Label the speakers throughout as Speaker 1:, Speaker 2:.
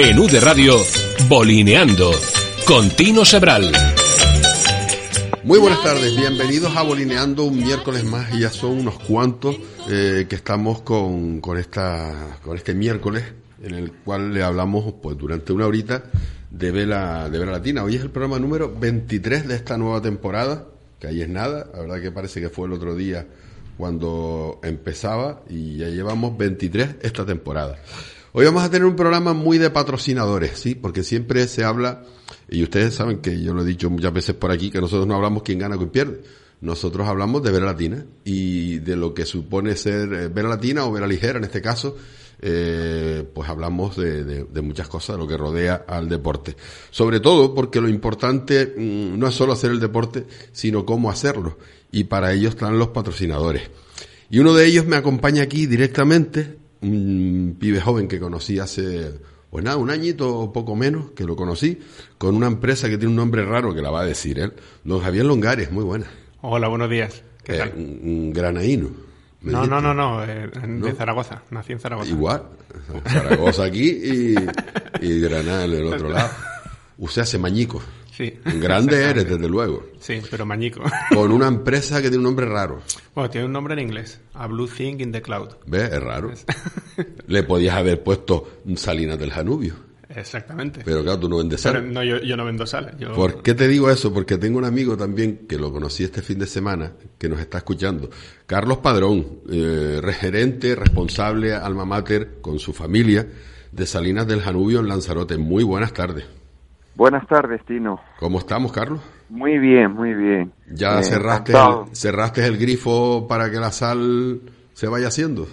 Speaker 1: En UD Radio, Bolineando, con Tino Sebral.
Speaker 2: Muy buenas tardes, bienvenidos a Bolineando un miércoles más y ya son unos cuantos eh, que estamos con, con, esta, con este miércoles en el cual le hablamos pues durante una horita de Vela, de Vela Latina. Hoy es el programa número 23 de esta nueva temporada, que ahí es nada, la verdad que parece que fue el otro día cuando empezaba y ya llevamos 23 esta temporada. Hoy vamos a tener un programa muy de patrocinadores, ¿sí? Porque siempre se habla, y ustedes saben que yo lo he dicho muchas veces por aquí, que nosotros no hablamos quién gana o quién pierde. Nosotros hablamos de Vera Latina y de lo que supone ser eh, Vera Latina o Vera Ligera en este caso, eh, pues hablamos de, muchas cosas, de lo que rodea al deporte. Sobre todo porque lo importante mmm, no es solo hacer el deporte, sino cómo hacerlo. Y para ello están los patrocinadores. Y uno de ellos me acompaña aquí directamente, un pibe joven que conocí hace, pues nada, un añito o poco menos, que lo conocí, con una empresa que tiene un nombre raro que la va a decir él, don Javier Longares, muy buena.
Speaker 3: Hola, buenos días.
Speaker 2: ¿Qué eh, tal? Un granaíno.
Speaker 3: No, no, no, no, eh, en, ¿No? Zaragoza, nací en Zaragoza.
Speaker 2: Igual, Zaragoza aquí y, y Granada en el otro lado. Usted hace mañico.
Speaker 3: Sí.
Speaker 2: Grande eres, desde luego.
Speaker 3: Sí, pero mañico.
Speaker 2: Con una empresa que tiene un nombre raro.
Speaker 3: Bueno, tiene un nombre en inglés. A Blue Thing in the Cloud.
Speaker 2: ¿Ves? Es raro. Le podías haber puesto Salinas del Janubio.
Speaker 3: Exactamente.
Speaker 2: Pero claro, tú no vendes sal.
Speaker 3: Pero no, yo, yo, no vendo sal. Yo...
Speaker 2: ¿Por qué te digo eso? Porque tengo un amigo también que lo conocí este fin de semana, que nos está escuchando. Carlos Padrón, eh, gerente, responsable, alma mater, con su familia, de Salinas del Janubio en Lanzarote. Muy buenas tardes.
Speaker 4: Buenas tardes, Tino.
Speaker 2: ¿Cómo estamos, Carlos?
Speaker 4: Muy bien, muy bien.
Speaker 2: ¿Ya eh, cerraste, el, cerraste el grifo para que la sal se vaya haciendo?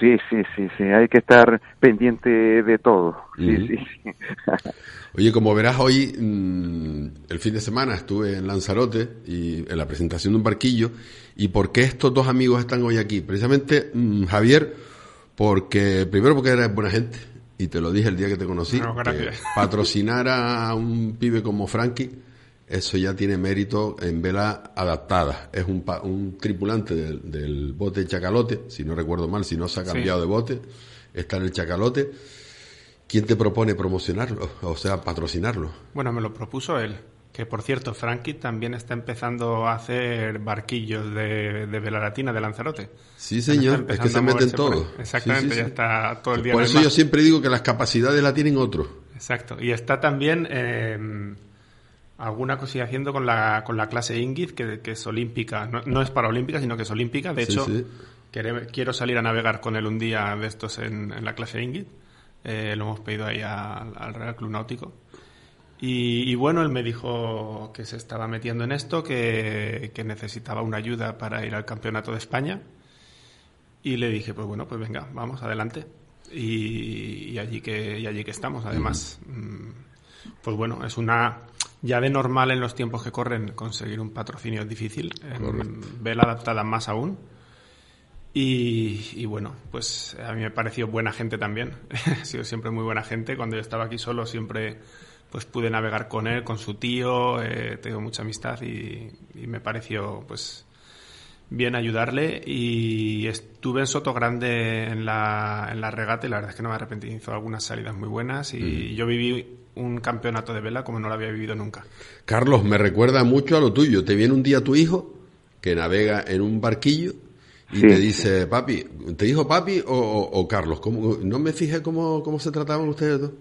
Speaker 4: Sí, sí, sí, sí, hay que estar pendiente de todo. Sí, uh -huh. sí, sí.
Speaker 2: Oye, como verás hoy, mmm, el fin de semana estuve en Lanzarote y en la presentación de un barquillo. ¿Y por qué estos dos amigos están hoy aquí? Precisamente, mmm, Javier, porque primero porque eres buena gente y te lo dije el día que te conocí.
Speaker 3: No,
Speaker 2: que patrocinar a un pibe como Frankie eso ya tiene mérito en vela adaptada. Es un, un tripulante del, del, bote Chacalote, si no recuerdo mal, si no se ha cambiado sí. de bote, está en el Chacalote. ¿Quién te propone promocionarlo? O sea, patrocinarlo.
Speaker 3: Bueno, me lo propuso él. Que por cierto, Frankie también está empezando a hacer barquillos de, de vela latina de Lanzarote.
Speaker 2: Sí, señor, es que se meten todo.
Speaker 3: Exactamente, sí, sí,
Speaker 2: sí.
Speaker 3: ya está todo el día.
Speaker 2: Por eso yo siempre digo que las capacidades la tienen otros.
Speaker 3: Exacto, y está también. Eh, alguna cosilla haciendo con la, con la clase Ingrid, que, que es olímpica. No, no, es olímpica sino que es olímpica. De hecho, quiero salir a navegar con él un día de estos en, en la clase Ingrid. Eh, lo hemos pedido ahí a, al Real Club Náutico. Y, y, bueno, él me dijo que se estaba metiendo en esto, que, que, necesitaba una ayuda para ir al Campeonato de España. Y le dije, pues bueno, pues venga, vamos, adelante. Y, y allí, que, y allí que estamos. Además, mm. pues bueno, es una ya de normal en los tiempos que corren conseguir un patrocinio es difícil. En Vela adaptada más aún. Y, y, bueno, pues a mí me pareció buena gente también. ha sido siempre muy buena gente. Cuando yo estaba aquí solo siempre pues pude navegar con él, con su tío. Eh, tengo mucha amistad y, y, me pareció pues bien ayudarle. Y estuve en Soto Grande en la, en la regata y la verdad es que no me arrepentí. Hizo algunas salidas muy buenas y mm. yo viví un campeonato de vela como no lo había vivido nunca.
Speaker 2: Carlos, me recuerda mucho a lo tuyo. Te viene un día tu hijo que navega en un barquillo y sí. te dice, papi, ¿te dijo papi o, o, o Carlos? ¿Cómo, no me fijé cómo, cómo se trataban ustedes dos.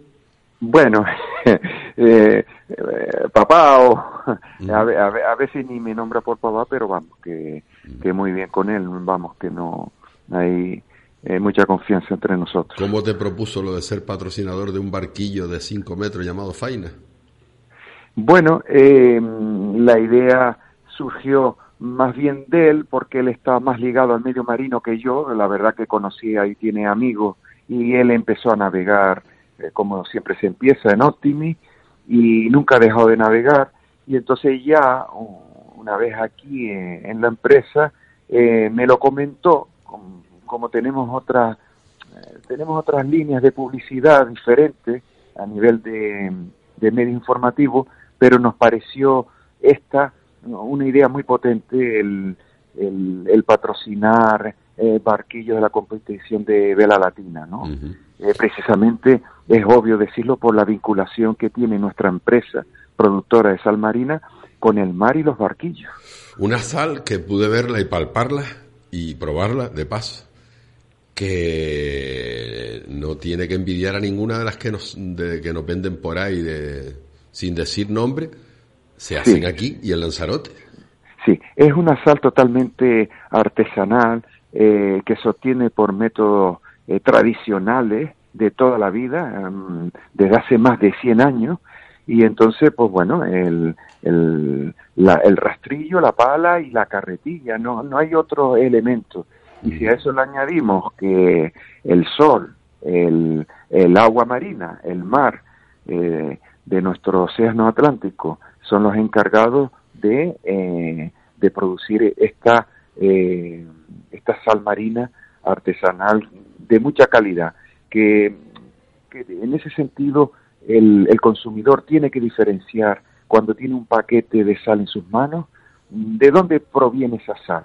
Speaker 4: Bueno, eh, eh, papá o a, a, a, veces ni me nombra por papá, pero vamos, que, que muy bien con él, vamos, que no hay eh, mucha confianza entre nosotros.
Speaker 2: ¿Cómo te propuso lo de ser patrocinador de un barquillo de 5 metros llamado Faina?
Speaker 4: Bueno, eh, la idea surgió más bien de él porque él está más ligado al medio marino que yo, la verdad que conocía y tiene amigos y él empezó a navegar eh, como siempre se empieza en Optimi y nunca dejó de navegar. Y entonces ya una vez aquí en, la empresa eh, me lo comentó como, tenemos otras eh, tenemos otras líneas de publicidad diferentes a nivel de, de medio informativo pero nos pareció esta una idea muy potente el, el, patrocinar eh, barquillos de la competición de vela latina, ¿no? Eh, precisamente es obvio decirlo por la vinculación que tiene nuestra empresa productora de sal marina con el mar y los barquillos.
Speaker 2: Una sal que pude verla y palparla y probarla de paso, que no tiene que envidiar a ninguna de las que nos, que nos venden por ahí de, sin decir nombre, se hacen aquí y en Lanzarote.
Speaker 4: Sí, es una sal totalmente artesanal eh, que se obtiene por métodos eh, tradicionales de toda la vida, em, desde hace más de 100 años, y entonces, pues bueno, el, el, el rastrillo, la pala y la carretilla, no, no hay otro elemento. Y si a eso le añadimos que el sol, el, el agua marina, el mar eh, de nuestro océano Atlántico son los encargados de, eh, de producir esta, eh, esta sal marina artesanal de mucha calidad, que, en ese sentido el, el, consumidor tiene que diferenciar cuando tiene un paquete de sal en sus manos, de dónde proviene esa sal,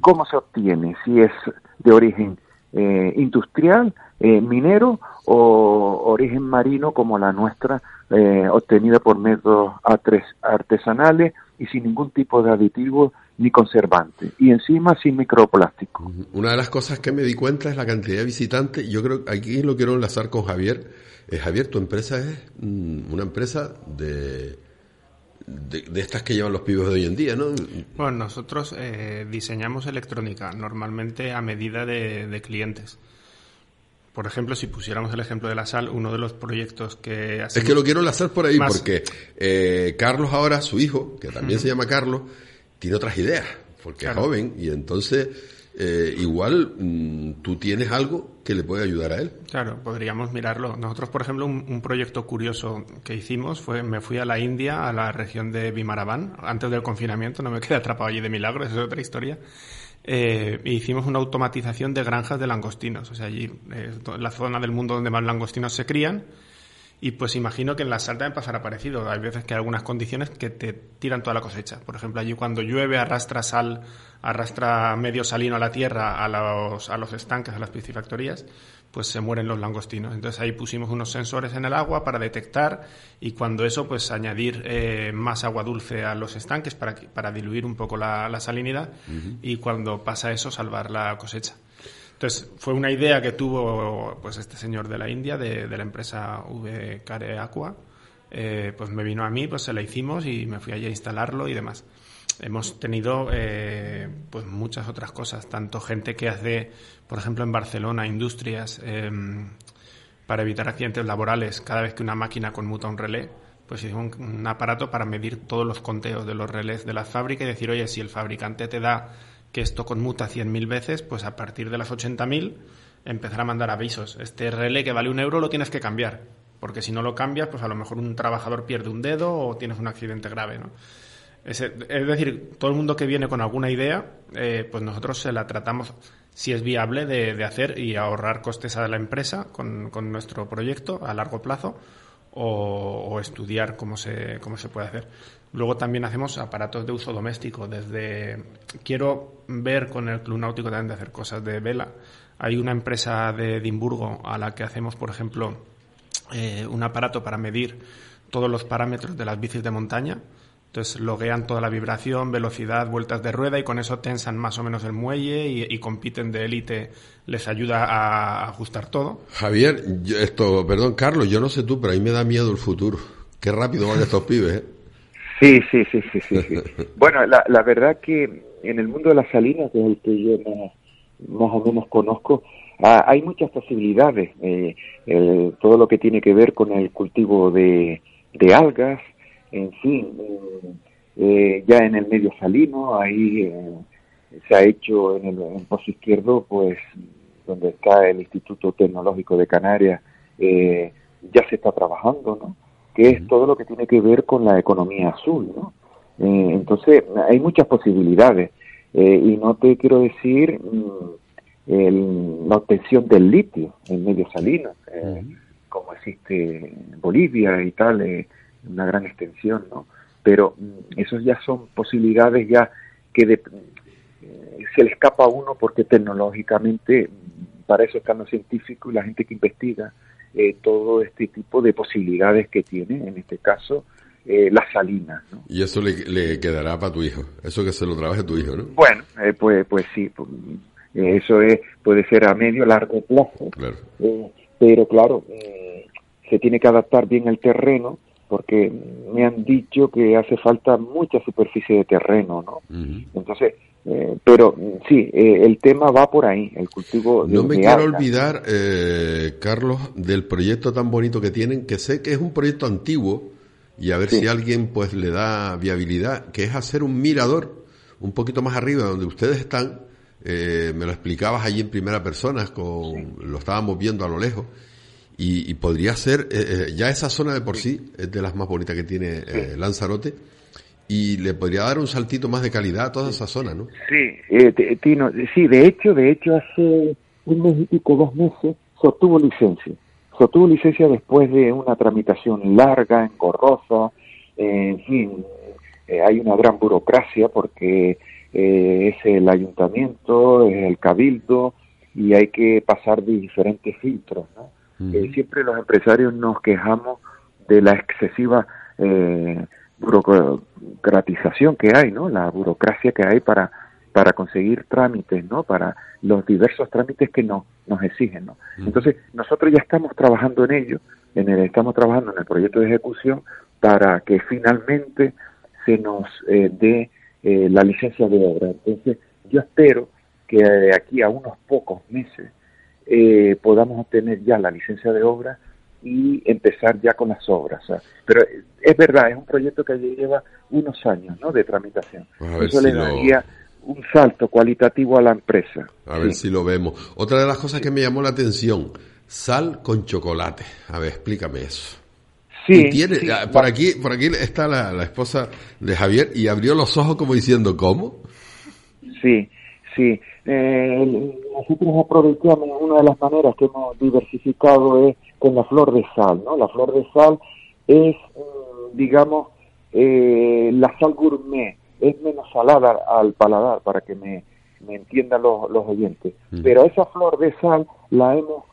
Speaker 4: cómo se obtiene, si es de origen eh, industrial, eh, minero o origen marino como la nuestra, eh, obtenida por métodos artesanales y sin ningún tipo de aditivo ni conservante y encima sin microplástico.
Speaker 2: Una de las cosas que me di cuenta es la cantidad de visitantes. Yo creo que aquí lo quiero enlazar con Javier. Eh, Javier, tu empresa es mm, una empresa de, de, estas que llevan los pibos de hoy en día, ¿no?
Speaker 3: Bueno, nosotros eh, diseñamos electrónica normalmente a medida de clientes. Por ejemplo, si pusiéramos el ejemplo de la sal, uno de los proyectos que...
Speaker 2: Es que lo quiero enlazar por ahí porque eh, Carlos ahora, su hijo, que también se llama Carlos, tiene otras ideas, porque es joven y entonces eh, igual mm, tú tienes algo que le puede ayudar a él.
Speaker 3: Claro, podríamos mirarlo. Nosotros, por ejemplo, un, proyecto curioso que hicimos fue, me fui a la India, a la región de Bimaraban, antes del confinamiento, no me quedé atrapado allí de milagro, esa es otra historia eh, hicimos una automatización de granjas de langostinos. O sea, allí es eh, la zona del mundo donde más langostinos se crían. Y pues imagino que en la sal también pasará parecido. Hay veces que hay algunas condiciones que te tiran toda la cosecha. Por ejemplo, allí cuando llueve arrastra sal, arrastra medio salino a la tierra, a los, a los estanques, a las piscifactorías pues se mueren los langostinos. Entonces ahí pusimos unos sensores en el agua para detectar y cuando eso, pues añadir eh, más agua dulce a los estanques para, para diluir un poco la, salinidad y cuando pasa eso, salvar la cosecha. Entonces fue una idea que tuvo pues este señor de la India, de, la empresa V Care Aqua. Eh, pues me vino a mí, pues se la hicimos y me fui allí a instalarlo y demás hemos tenido eh, pues muchas otras cosas, tanto gente que hace, por ejemplo, en Barcelona, industrias em, para evitar accidentes laborales, cada vez que una máquina conmuta un relé, pues es un, aparato para medir todos los conteos de los relés de la fábrica y decir, oye, si el fabricante te da que esto conmuta 100.000 veces, pues a partir de las 80.000 empezar a mandar avisos. Este relé que vale un euro lo tienes que cambiar, porque si no lo cambias, pues a lo mejor un trabajador pierde un dedo o tienes un accidente grave, ¿no? Es, decir, todo el mundo que viene con alguna idea, eh, pues nosotros se la tratamos si es viable de, hacer y ahorrar costes a la empresa con, nuestro proyecto a largo plazo o, estudiar cómo se, cómo se puede hacer. Luego también hacemos aparatos de uso doméstico. Desde quiero ver con el Club Náutico también de hacer cosas de vela. Hay una empresa de Edimburgo a la que hacemos, por ejemplo, eh, un aparato para medir todos los parámetros de las bicis de montaña entonces loguean toda la vibración, velocidad, vueltas de rueda y con eso tensan más o menos el muelle y, compiten de élite, les ayuda a ajustar todo.
Speaker 2: Javier, esto, perdón, Carlos, yo no sé tú, pero a mí me da miedo el futuro. Qué rápido van estos pibes, ¿eh?
Speaker 4: Sí, sí, sí, sí, sí. bueno, la, la, verdad que en el mundo de las salinas, que es el que yo más, o menos conozco, ah, hay muchas posibilidades. Eh, todo lo que tiene que ver con el cultivo de, de algas, en fin, eh, eh, ya en el medio salino, ahí eh, se ha hecho en el pozo izquierdo, pues donde está el Instituto Tecnológico de Canarias, ya se está trabajando, ¿no? Que es todo lo que tiene que ver con la economía azul, ¿no? Eh, entonces, hay muchas posibilidades. Eh, y no te quiero decir mm, la obtención del litio en medio salino, eh, como existe en Bolivia y tal, una gran extensión, ¿no? Pero mm, esos ya son posibilidades ya que se le escapa a uno porque tecnológicamente mm, para eso están los científicos y la gente que investiga todo este tipo de posibilidades que tiene, en este caso, eh, las salinas. ¿no?
Speaker 2: Y eso le, quedará para tu hijo, eso que se lo trabaje tu hijo, ¿no?
Speaker 4: Bueno, eh, pues, pues sí, pues, eh, eso es, puede ser a medio largo plazo, claro. pero claro, se tiene que adaptar bien el terreno porque me han dicho que hace falta mucha superficie de terreno, ¿no? Entonces, pero sí, el tema va por ahí, el cultivo.
Speaker 2: No me quiero olvidar, Carlos, del proyecto tan bonito que tienen, que sé que es un proyecto antiguo, y a ver si alguien pues le da viabilidad, que es hacer un mirador un poquito más arriba donde ustedes están. Eh, me lo explicabas allí en primera persona, con, lo estábamos viendo a lo lejos. Y, podría ser, eh, eh, ya esa zona de por sí es de las más bonitas que tiene Lanzarote y le podría dar un saltito más de calidad a toda esa zona, ¿no?
Speaker 4: Sí, Tino, sí, de hecho, de hecho hace un mes y pico, dos meses, se obtuvo licencia obtuvo licencia después de una tramitación larga, engorrosa, en fin, eh, hay una gran burocracia porque eh, es el ayuntamiento, es el cabildo y hay que pasar de diferentes filtros. ¿no? Eh, siempre los empresarios nos quejamos de la excesiva burocratización que hay, ¿no? la burocracia que hay para para conseguir trámites, ¿no? Para los diversos trámites que nos, nos exigen, ¿no? Entonces, nosotros ya estamos trabajando en ello, en el, estamos trabajando en el proyecto de ejecución para que finalmente se nos eh, dé eh, la licencia de obra. Entonces, yo espero que de aquí a unos pocos meses eh, podamos obtener ya la licencia de obra y empezar ya con las obras. Pero es verdad, es un proyecto que lleva unos años ¿no? de tramitación. Eso le daría un salto cualitativo a la empresa.
Speaker 2: A ver si lo vemos. Otra de las cosas que me llamó la atención, sal con chocolate. A ver, explícame eso. Sí, tiene, por aquí, por aquí está la, esposa de Javier y abrió los ojos como diciendo, ¿cómo?
Speaker 4: Sí, sí. Eh, nosotros aprovechamos una de las maneras que hemos diversificado es con la flor de sal, ¿no? La flor de sal es, mm, digamos, eh, la sal gourmet es menos salada al paladar, para que me, me entiendan los, los oyentes. Mm. Pero esa flor de sal la hemos,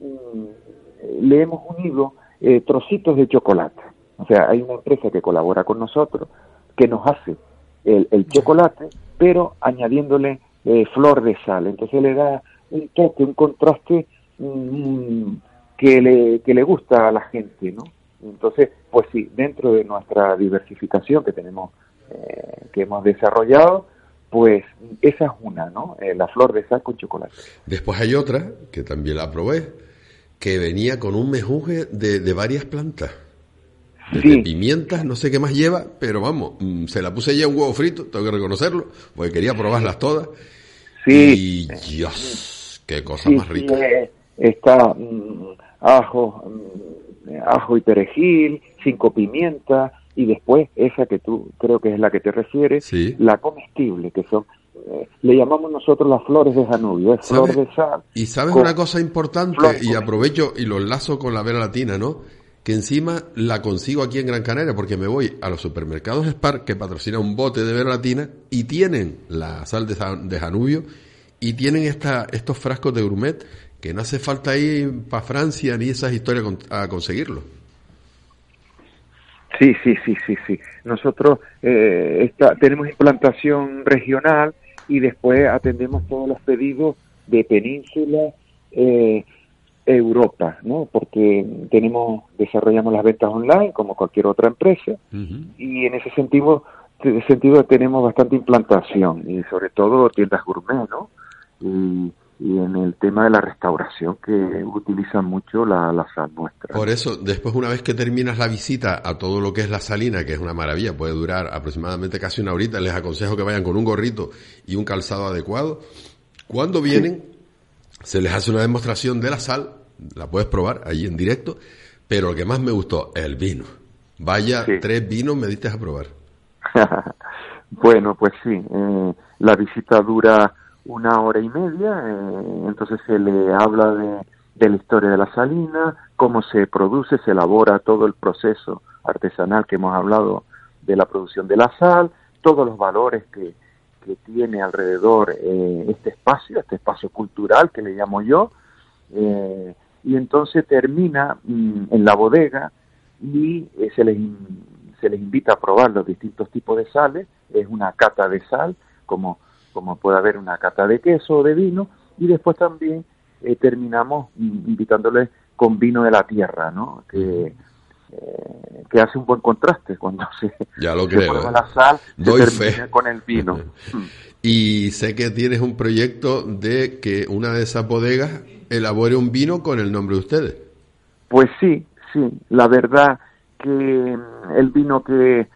Speaker 4: mm, le hemos unido eh, trocitos de chocolate. O sea, hay una empresa que colabora con nosotros que nos hace el, el chocolate, pero añadiéndole eh, flor de sal. Entonces le da un toque, un contraste mm, que, le, que le gusta a la gente, ¿no? Entonces, pues sí, dentro de nuestra diversificación que tenemos eh, que hemos desarrollado, pues esa es una, ¿no? Eh, la flor de sal con chocolate.
Speaker 2: Después hay otra, que también la probé, que venía con un mejunje de, varias plantas. de pimientas, no sé qué más lleva, pero vamos, mm, se la puse ya un huevo frito, tengo que reconocerlo, porque quería probarlas todas. Sí. Y Dios, qué cosa más rica.
Speaker 4: Eh, está mm, ajo, mm, ajo y perejil, cinco pimientas, y después esa que tú creo que es la que te refieres, la comestible, que son eh, le llamamos nosotros las flores de Janubio, es flor de sal.
Speaker 2: Y sabes una cosa importante, y aprovecho y lo enlazo con la vera latina, ¿no? Que encima la consigo aquí en Gran Canaria porque me voy a los supermercados Spar que patrocina un bote de vera latina y tienen la sal de, Janubio y tienen esta, estos frascos de gourmet que no hace falta ir para Francia ni esas historias a conseguirlo.
Speaker 4: Sí, sí, sí, sí, sí. Nosotros eh, tenemos implantación regional y después atendemos todos los pedidos de península, eh, Europa, ¿no? Porque tenemos, desarrollamos las ventas online como cualquier otra empresa y en ese sentido, sentido tenemos bastante implantación y sobre todo tiendas gourmet, ¿no? Y, y en el tema de la restauración que utilizan mucho la, la, sal nuestra.
Speaker 2: Por eso, después una vez que terminas la visita a todo lo que es la salina, que es una maravilla, puede durar aproximadamente casi una horita, les aconsejo que vayan con un gorrito y un calzado adecuado. Cuando vienen, Se les hace una demostración de la sal, la puedes probar ahí en directo, pero lo que más me gustó, el vino. Vaya, tres vinos me diste a probar.
Speaker 4: bueno, pues sí, eh, la visita dura una hora y media, eh, entonces se le habla de, de la historia de la salina, cómo se produce, se elabora todo el proceso artesanal que hemos hablado de la producción de la sal, todos los valores que, que tiene alrededor eh, este espacio, este espacio cultural que le llamo yo, eh, y entonces termina mm, en la bodega y eh, se, les, se les invita a probar los distintos tipos de sales, es una cata de sal, como, como puede haber una cata de queso o de vino, y después también terminamos mm, invitándoles con vino de la tierra, ¿no? Que, eh, que hace un buen contraste cuando se,
Speaker 2: ya lo creo,
Speaker 4: ¿eh? la sal Doy fe. con el vino.
Speaker 2: y sé que tienes un proyecto de que una de esas bodegas elabore un vino con el nombre de ustedes.
Speaker 4: Pues sí, sí, la verdad que mm, el vino que,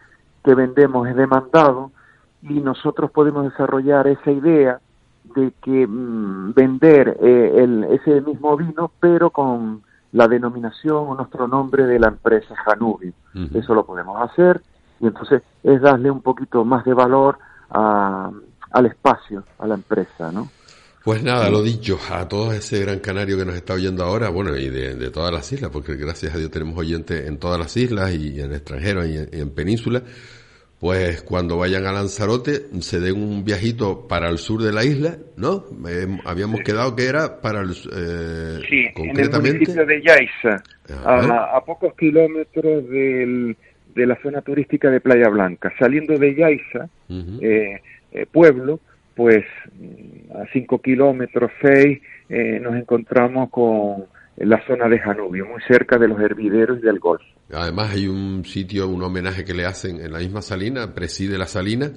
Speaker 4: que vendemos es demandado y nosotros podemos desarrollar esa idea de que mm, vender eh, el, ese mismo vino pero con la denominación o nuestro nombre de la empresa Janubio. Eso lo podemos hacer y entonces es darle un poquito más de valor a, al espacio, a la empresa, ¿no?
Speaker 2: Pues nada, lo dicho, a todo ese gran canario que nos está oyendo ahora, bueno, y de, todas las islas, porque gracias a Dios tenemos oyentes en todas las islas y en el extranjero y en península, pues cuando vayan a Lanzarote se den un viajito para el sur de la isla, ¿no? Eh, habíamos quedado que era para el...
Speaker 4: Eh, sí, concretamente... en el municipio de Yaiza, a, pocos kilómetros del, de la zona turística de Playa Blanca. Saliendo de Yaiza, eh, eh, pueblo, pues a cinco kilómetros, seis, nos encontramos con la zona de Janubio, muy cerca de los hervideros y del Golfo.
Speaker 2: Además hay un sitio, un homenaje que le hacen en la misma salina, preside la salina,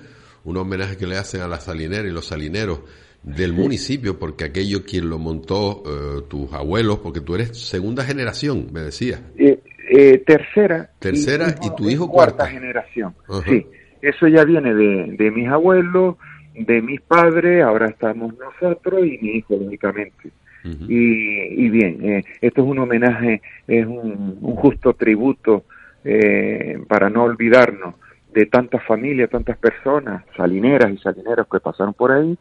Speaker 2: un homenaje que le hacen a la salinera y los salineros del municipio, porque aquello quien lo montó, eh, tus abuelos, porque tú eres segunda generación, me decías.
Speaker 4: Eh, eh, tercera.
Speaker 2: Tercera y, tu hijo
Speaker 4: cuarta. generación. Sí, eso ya viene de, de mis abuelos, de mis padres, ahora estamos nosotros y mi hijo, lógicamente y, bien, eh, esto es un homenaje, es un, justo tributo eh, para no olvidarnos de tantas familias, tantas personas, salineras y salineros que pasaron por ahí,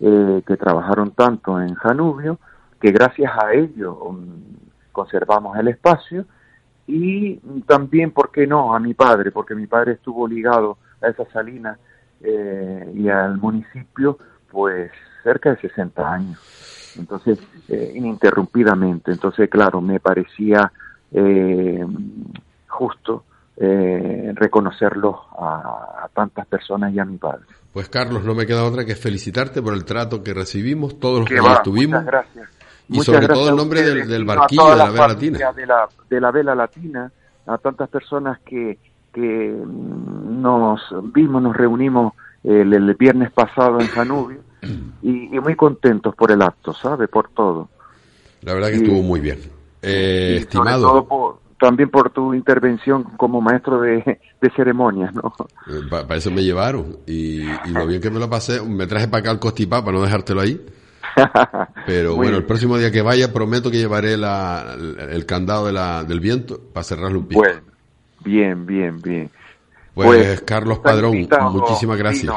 Speaker 4: eh, que trabajaron tanto en Janubio, que gracias a ellos um, conservamos el espacio y también, ¿por qué no?, a mi padre, porque mi padre estuvo ligado a esa salina y al municipio, pues cerca de 60 años entonces eh, ininterrumpidamente. Entonces, claro, me parecía eh, justo eh, reconocerlo a, tantas personas y a mi padre.
Speaker 2: Pues Carlos, no me queda otra que felicitarte por el trato que recibimos, todos los que, estuvimos.
Speaker 4: Muchas gracias.
Speaker 2: Y sobre todo el nombre del, barquillo de la Vela Latina.
Speaker 4: De la, de la Vela Latina, a tantas personas que, que nos vimos, nos reunimos el, el viernes pasado en Janubio y, muy contentos por el acto, ¿sabe? Por todo.
Speaker 2: La verdad que estuvo muy bien. Eh, estimado.
Speaker 4: también por tu intervención como maestro de, ceremonias, ¿no?
Speaker 2: Eh, para eso me llevaron y, lo bien que me lo pasé, me traje para acá el costipá para no dejártelo ahí. Pero bueno, el próximo día que vaya prometo que llevaré la, el, candado de la, del viento para cerrarlo un poco. Bueno,
Speaker 4: bien, bien, bien.
Speaker 2: Pues, pues Carlos Padrón, muchísimas gracias.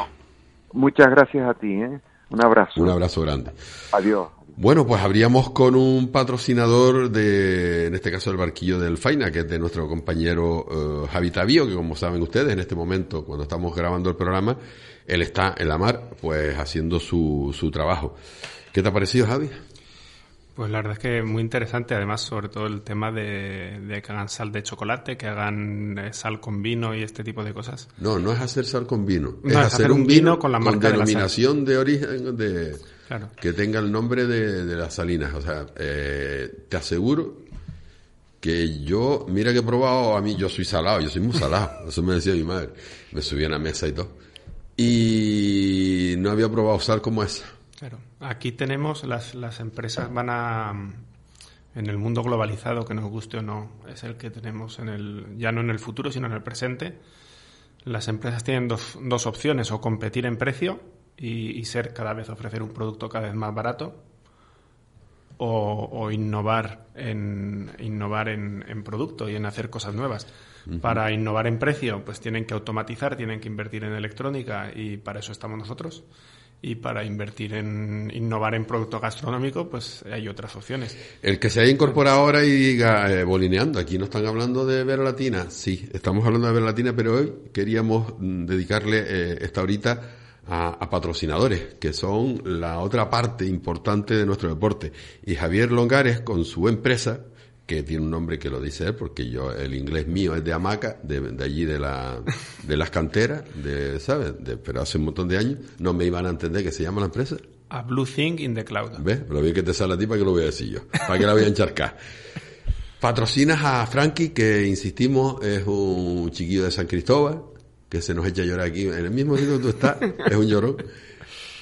Speaker 4: Muchas gracias a ti, ¿eh? Un abrazo.
Speaker 2: Un abrazo grande.
Speaker 4: Adiós.
Speaker 2: Bueno, pues habríamos con un patrocinador de, en este caso, el barquillo del Faina, que es de nuestro compañero uh, Javi Tavío, que como saben ustedes, en este momento, cuando estamos grabando el programa, él está en la mar, pues haciendo su, su trabajo. ¿Qué te ha parecido, Javi?
Speaker 3: Pues la verdad es que muy interesante, además, sobre todo el tema de, que hagan sal de chocolate, que hagan eh, sal con vino y este tipo de cosas.
Speaker 2: No, no es hacer sal con vino, es, hacer, un vino, con la marca denominación de, origen de que tenga el nombre de, las salinas. O sea, eh, te aseguro que yo, mira que he probado, a mí yo soy salado, yo soy muy salado, eso me decía mi madre, me subía a la mesa y todo. Y no había probado sal como esa.
Speaker 3: Claro. Aquí tenemos las, las empresas van a en el mundo globalizado que nos guste o no es el que tenemos en el ya no en el futuro sino en el presente. Las empresas tienen dos, dos opciones o competir en precio y, ser cada vez ofrecer un producto cada vez más barato o, innovar en innovar en, en, producto y en hacer cosas nuevas. Para innovar en precio, pues tienen que automatizar, tienen que invertir en electrónica y para eso estamos nosotros y para invertir en innovar en producto gastronómico, pues hay otras opciones.
Speaker 2: El que se haya incorporado ahora y diga, eh, bolineando, aquí no están hablando de Vera Latina, sí, estamos hablando de Vera Latina, pero hoy queríamos mm, dedicarle eh, esta horita a, patrocinadores, que son la otra parte importante de nuestro deporte. Y Javier Longares, con su empresa, que tiene un nombre que lo dice él, porque yo, el inglés mío es de Hamaca, de, de allí de, la, de las canteras, de, ¿sabes? De, pero hace un montón de años no me iban a entender que se llama la empresa.
Speaker 3: A Blue Thing in the Cloud.
Speaker 2: ¿Ves? Pero bien que te sale a ti para que lo voy a decir yo, para que la voy a encharcar. Patrocinas a Frankie, que insistimos, es un chiquillo de San Cristóbal, que se nos echa a llorar aquí, en el mismo sitio que tú estás, es un llorón.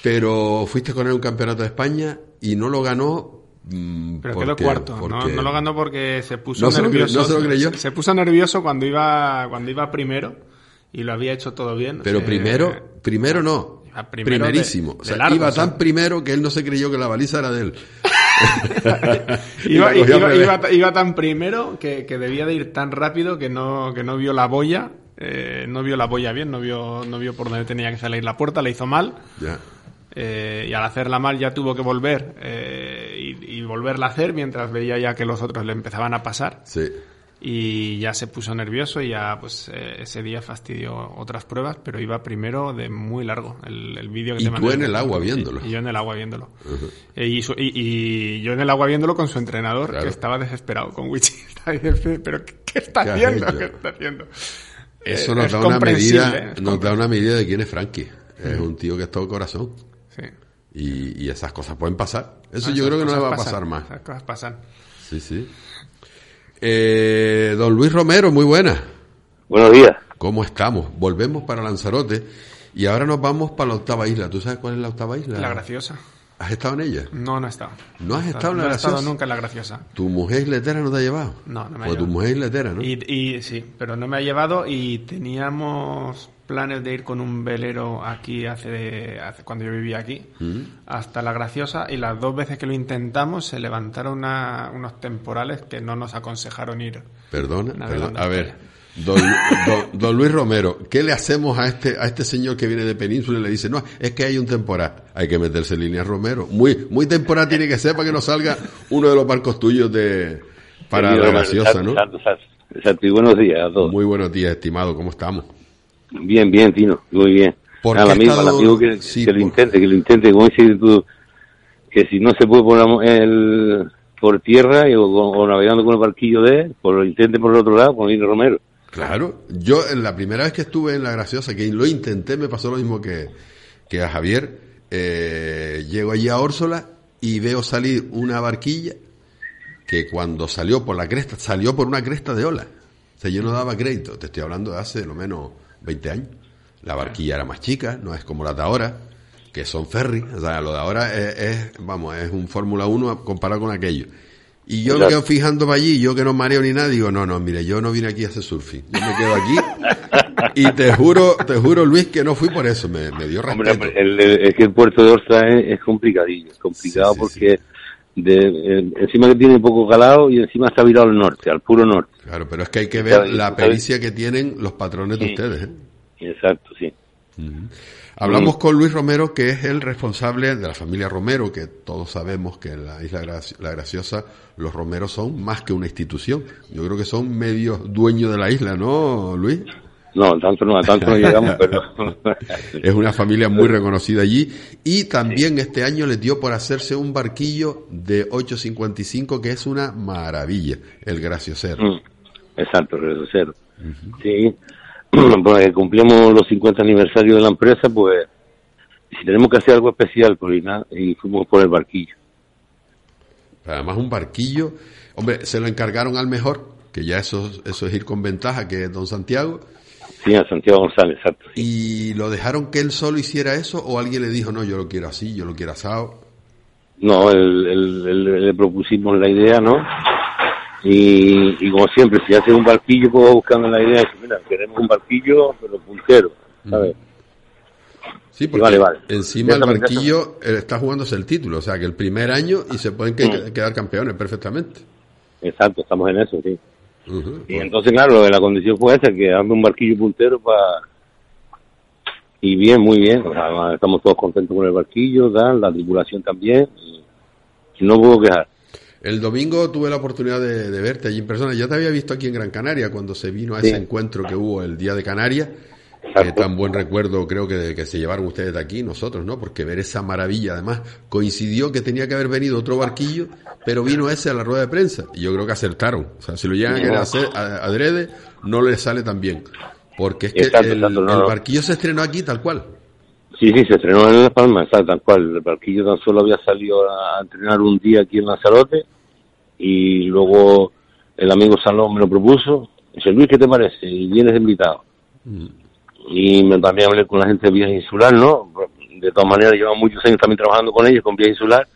Speaker 2: Pero fuiste con él un campeonato de España y no lo ganó
Speaker 3: Mm, Pero quedó cuarto, no, lo ganó porque se puso nervioso. se, puso nervioso cuando iba, cuando iba primero y lo había hecho todo bien.
Speaker 2: Pero primero, primero no. primerísimo. iba tan primero que él no se creyó que la baliza era de él.
Speaker 3: iba, tan primero que, debía de ir tan rápido que no, que no vio la boya. Eh, no vio la boya bien, no vio, no vio por dónde tenía que salir la puerta, le hizo mal. Ya. Eh, y al hacerla mal ya tuvo que volver eh, y, volverla a hacer mientras veía ya que los otros le empezaban a pasar. Y ya se puso nervioso y ya pues eh, ese día fastidió otras pruebas, pero iba primero de muy largo el, vídeo que
Speaker 2: y tú en el agua viéndolo.
Speaker 3: Y, yo en el agua viéndolo. y, y, yo en el agua viéndolo con su entrenador, que estaba desesperado con Wichi. pero ¿qué, está haciendo? ¿Qué está haciendo?
Speaker 2: Eso nos, da una medida, nos da una medida de quién es Frankie. Es un tío que es todo corazón. Y, esas cosas pueden pasar. Eso ah, yo creo que no le va a pasar más.
Speaker 3: Esas cosas pasan.
Speaker 2: Sí, sí. Eh, don Luis Romero, muy buena.
Speaker 5: Buenos días.
Speaker 2: ¿Cómo estamos? Volvemos para Lanzarote y ahora nos vamos para la octava isla. ¿Tú sabes cuál es la octava isla?
Speaker 3: La Graciosa.
Speaker 2: ¿Has estado en ella?
Speaker 3: No, no he estado.
Speaker 2: ¿No has estado en la Graciosa?
Speaker 3: No he estado nunca en la Graciosa.
Speaker 2: ¿Tu mujer isletera no te ha llevado?
Speaker 3: No, no me ha
Speaker 2: pues
Speaker 3: llevado.
Speaker 2: tu mujer isletera, ¿no?
Speaker 3: Y, y sí, pero no me ha llevado y teníamos planes de ir con un velero aquí hace, hace cuando yo vivía aquí, mm. hasta La Graciosa, y las dos veces que lo intentamos se levantaron unos temporales que no nos aconsejaron ir.
Speaker 2: Perdona, a ver, don, Luis Romero, ¿qué le hacemos a este, a este señor que viene de Península y le dice, no, es que hay un temporal, hay que meterse en línea Romero, muy, muy temporal tiene que ser para que no salga uno de los barcos tuyos de, para La Graciosa, ¿no?
Speaker 5: buenos días a todos.
Speaker 2: Muy buenos días, estimado, ¿cómo estamos?
Speaker 5: Bien, bien, Tino, muy bien.
Speaker 2: ¿Por al amigo,
Speaker 5: amigo que, que lo intente, que lo intente, como dices tú, que si no se puede por, el, por tierra o, navegando con el barquillo de por lo intente por el otro lado, con Lino Romero.
Speaker 2: Claro, yo en la primera vez que estuve en La Graciosa, que lo intenté, me pasó lo mismo que, que a Javier, eh, llego allí a Órsola y veo salir una barquilla que cuando salió por la cresta, salió por una cresta de ola. O sea, yo no daba crédito, te estoy hablando de hace lo menos 20 años. La barquilla era más chica, no es como la de ahora, que son ferry. O sea, lo de ahora es, vamos, es un Fórmula 1 comparado con aquello. Y yo me quedo fijando para allí, yo que no mareo ni nada, digo, no, no, mire, yo no vine aquí a hacer surfing. Yo me quedo aquí y te juro, te juro, Luis, que no fui por eso, me, dio respeto.
Speaker 5: Hombre, el, es que el puerto de Orsa es, complicadillo, es complicado porque de, encima que tiene poco calado y encima está virado al norte, al puro norte.
Speaker 2: Claro, pero es que hay que ver la pericia que tienen los patrones de ustedes. ¿eh?
Speaker 5: Exacto, sí.
Speaker 2: Hablamos con Luis Romero, que es el responsable de la familia Romero, que todos sabemos que en la Isla La Graciosa los Romeros son más que una institución. Yo creo que son medios dueños de la isla, ¿no, Luis?
Speaker 5: No, tanto no, tanto no llegamos, pero...
Speaker 2: es una familia muy reconocida allí. Y también este año les dio por hacerse un barquillo de 8.55, que es una maravilla, el Graciosero.
Speaker 5: Mm, exacto, el Graciosero. Sí, pues cumplimos los 50 aniversarios de la empresa, pues si tenemos que hacer algo especial, pues y fuimos por el barquillo.
Speaker 2: Además un barquillo, hombre, se lo encargaron al mejor, que ya eso, eso es ir con ventaja, que es don Santiago,
Speaker 5: Sí, a Santiago González, exacto.
Speaker 2: ¿Y lo dejaron que él solo hiciera eso o alguien le dijo, no, yo lo quiero así, yo lo quiero asado?
Speaker 5: No, le propusimos la idea, ¿no? Y, como siempre, si hace un barquillo, pues buscando la idea, mira, queremos un barquillo, pero puntero, ¿sabes?
Speaker 2: Sí, porque vale, vale. encima el barquillo está jugándose el título, o sea que el primer año y se pueden mm. quedar campeones perfectamente.
Speaker 5: Exacto, estamos en eso, sí. Y entonces, claro, la condición fue esa, que ande un barquillo puntero para... Y bien, muy bien, estamos todos contentos con el barquillo, la tripulación también, y no puedo quejar.
Speaker 2: El domingo tuve la oportunidad de, verte allí en persona. Ya te había visto aquí en Gran Canaria cuando se vino a ese encuentro que hubo el día de Canarias. Que tan buen recuerdo creo que, que se llevaron ustedes de aquí, nosotros, ¿no? Porque ver esa maravilla, además, coincidió que tenía que haber venido otro barquillo, pero vino ese a la rueda de prensa. Y yo creo que acertaron. O sea, si lo llegan a hacer adrede, no le sale tan bien. Porque es que el, barquillo se estrenó aquí tal cual.
Speaker 5: Sí, sí, se estrenó en Las Palmas, tal cual. El barquillo tan solo había salido a entrenar un día aquí en Lanzarote y luego el amigo Salón me lo propuso. Dice, Luis, ¿qué te parece? Y vienes invitado. Mm. Y me, también hablé con la gente de Vía Insular, ¿no? De todas maneras, llevo muchos años también trabajando con ellos, con Vía Insular.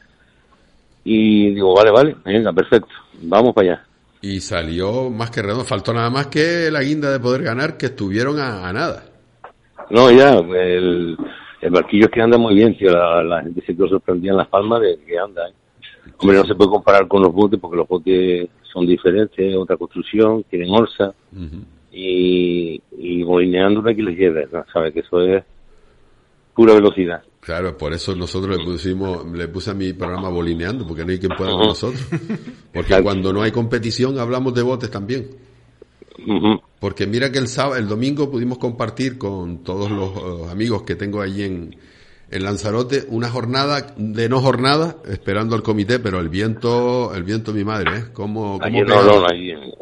Speaker 5: Y digo, vale, vale, venga, perfecto, vamos para allá.
Speaker 2: Y salió más que redondo, faltó nada más que la guinda de poder ganar, que estuvieron a, nada.
Speaker 5: No, ya, el, el barquillo es que anda muy bien, tío. La, gente se quedó sorprendida en Las Palmas de que anda. ¿eh? Hombre, no se puede comparar con los botes porque los botes son diferentes, otra construcción, tienen orsa. Y, y hay que les lleve, ¿no? ¿sabes? Que eso es pura velocidad.
Speaker 2: Claro, por eso nosotros le pusimos, le puse a mi programa bolineando, porque no hay quien pueda con nosotros. Porque cuando no hay competición hablamos de botes también. Porque mira que el sábado, el domingo pudimos compartir con todos los amigos que tengo allí en, en Lanzarote una jornada de no jornada esperando al comité, pero el viento, el viento mi madre, ¿eh? ¿Cómo,
Speaker 5: no, no,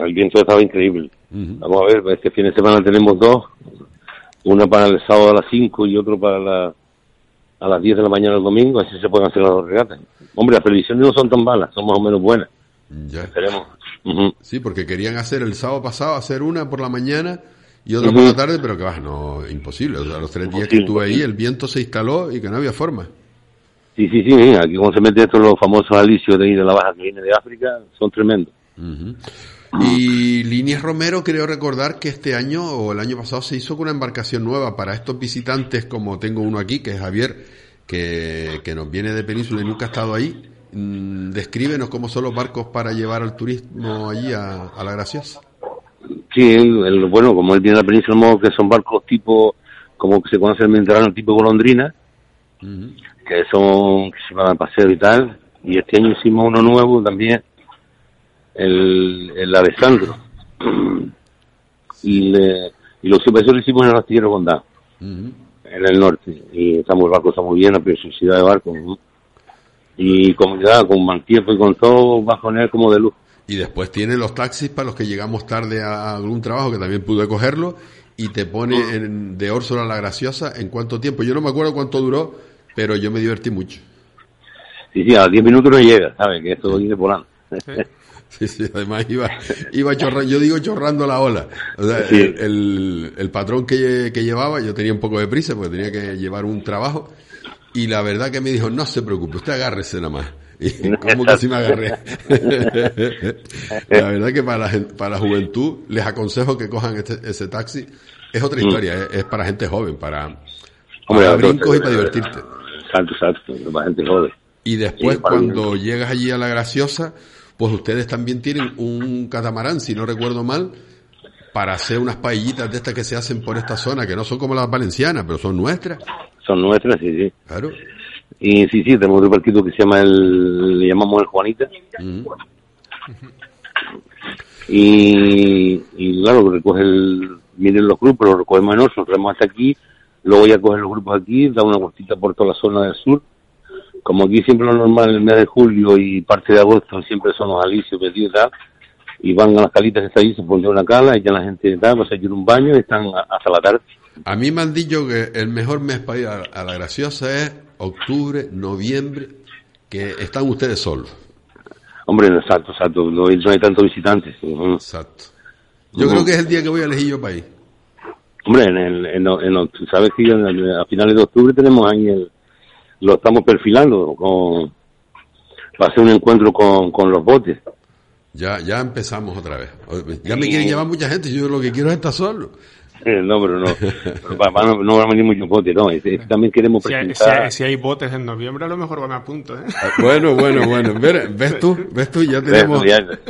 Speaker 5: el viento estaba increíble. Vamos a ver, este fin de semana tenemos dos, una para el sábado a las 5 y otro para la, a las 10 de la mañana el domingo, así se pueden hacer las dos regatas. Hombre, las previsiones no son tan malas, son más o menos buenas. Ya. Esperemos.
Speaker 2: Sí, porque querían hacer el sábado pasado, hacer una por la mañana y otra por la tarde, pero que va, no, imposible. O sea, los tres días que estuve ahí, el viento se instaló y que no había forma.
Speaker 5: Sí, sí, sí, aquí como se mete estos los famosos alicios de ahí de la baja que viene de África, son tremendos.
Speaker 2: Y Líneas Romero, creo recordar que este año o el año pasado se hizo con una embarcación nueva para estos visitantes, como tengo uno aquí, que es Javier, que, que nos viene de Península y nunca ha estado ahí Mm, descríbenos cómo son los barcos para llevar al turismo allí a, La Graciosa.
Speaker 5: Sí, bueno, como él viene de la península, que son barcos tipo, como que se conoce el Mediterráneo, tipo golondrina, que son, que se van a paseo y tal, y este año hicimos uno nuevo también, el, el Alessandro, y, le, y lo, eso lo hicimos en el astillero Condado, en el norte, y estamos, el barco está muy bien, la preciosidad de barco, y con, ya, con mal tiempo y con todo a poner como de luz.
Speaker 2: Y después tiene los taxis para los que llegamos tarde a algún trabajo, que también pude cogerlo, y te pone en, de Órsula la Graciosa en cuánto tiempo. Yo no me acuerdo cuánto duró, pero yo me divertí mucho.
Speaker 5: Sí, sí, a 10 minutos no llega, ¿sabes? Que esto viene volando.
Speaker 2: Sí, sí, además iba, iba chorrando, yo digo chorrando la ola. O sea, el, el, patrón que, que llevaba, yo tenía un poco de prisa porque tenía que llevar un trabajo y la verdad que me dijo, no se preocupe, usted agárrese nada más. Y como así me agarré. la verdad que para la, para la juventud les aconsejo que cojan este, ese taxi. Es otra mm. historia, es, para gente joven, para, para brincos y para divertirte.
Speaker 5: Exacto, exacto, para gente joven.
Speaker 2: Y después cuando llegas allí a la Graciosa, pues ustedes también tienen un catamarán, si no recuerdo mal, para hacer unas paellitas de estas que se hacen por esta zona, que no son como las valencianas, pero son nuestras.
Speaker 5: Son nuestras, sí, sí. Claro. Y sí, sí, tenemos un barquito que se llama el, le llamamos el Juanita. y, y claro, recoge el, miren los grupos, los recogemos en nosotros, traemos hasta aquí, luego ya cogen los grupos aquí, da una vueltita por toda la zona del sur. Como aquí siempre lo normal, el mes de julio y parte de agosto siempre son los alicios, pedidos y tal, y van a las calitas que está ahí, se ponen una cala y ya la gente da, va a hacer un baño y están hasta la tarde.
Speaker 2: A mí me han dicho que el mejor mes para ir a, la graciosa es octubre, noviembre, que están ustedes solos.
Speaker 5: Hombre, exacto, exacto, no, hay tantos visitantes.
Speaker 2: Exacto. Yo creo que es el día que voy a elegir yo para ir.
Speaker 5: Hombre, en el, en, sabes que a finales de octubre tenemos ahí el, lo estamos perfilando con, para hacer un encuentro con, con los botes.
Speaker 2: Ya, ya empezamos otra vez. Ya me quieren llevar mucha gente, yo lo que quiero es estar solo.
Speaker 5: no, pero no. No, va a venir mucho bote, no. también queremos
Speaker 3: presentar... Si hay, botes en noviembre, a lo mejor me apunto, ¿eh?
Speaker 2: Ah, bueno, bueno, bueno. ¿Ves tú? ¿Ves tú? Ya tenemos...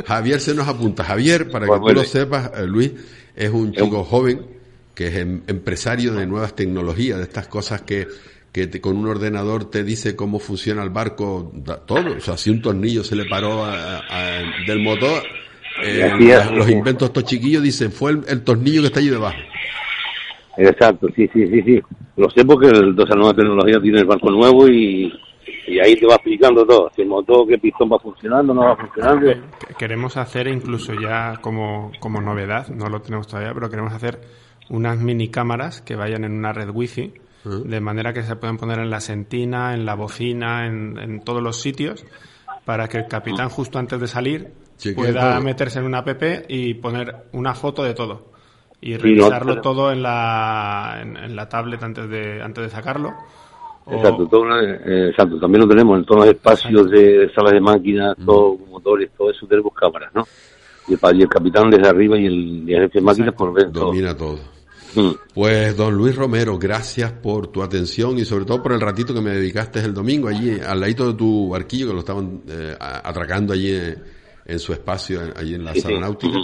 Speaker 2: Javier se nos apunta. Javier, para que tú lo sepas, eh, Luis, es un chico joven que es em, empresario de nuevas tecnologías, de estas cosas que que con un ordenador te dice cómo funciona el barco, todo. O sea, si un tornillo se le paró del motor, eh, los inventos estos chiquillos dicen, fue el, tornillo que está allí debajo.
Speaker 5: Exacto, sí, sí, sí, sí. Lo sé porque el, esa nueva tecnología tiene el barco nuevo y, ahí te va explicando todo. Si el motor, qué pistón va funcionando, no va funcionando.
Speaker 3: Queremos hacer incluso ya como, como novedad, no lo tenemos todavía, pero queremos hacer unas mini cámaras que vayan en una red wifi de manera que se pueden poner en la sentina, en la bocina, en, todos los sitios, para que el capitán justo antes de salir pueda meterse en una app y poner una foto de todo. Y revisarlo todo en la, en, la tablet antes de, antes de sacarlo.
Speaker 5: Exacto, eh, exacto, también lo tenemos en todos los espacios de salas de máquinas, todos motores, todo eso tenemos cámaras, ¿no? Y el, capitán desde arriba y el, jefe de máquinas por ver
Speaker 2: Domina todo. Pues don Luis Romero, gracias por tu atención y sobre todo por el ratito que me dedicaste el domingo allí al ladito de tu barquillo que lo estaban eh, atracando allí en, su espacio allí en la sala náutica.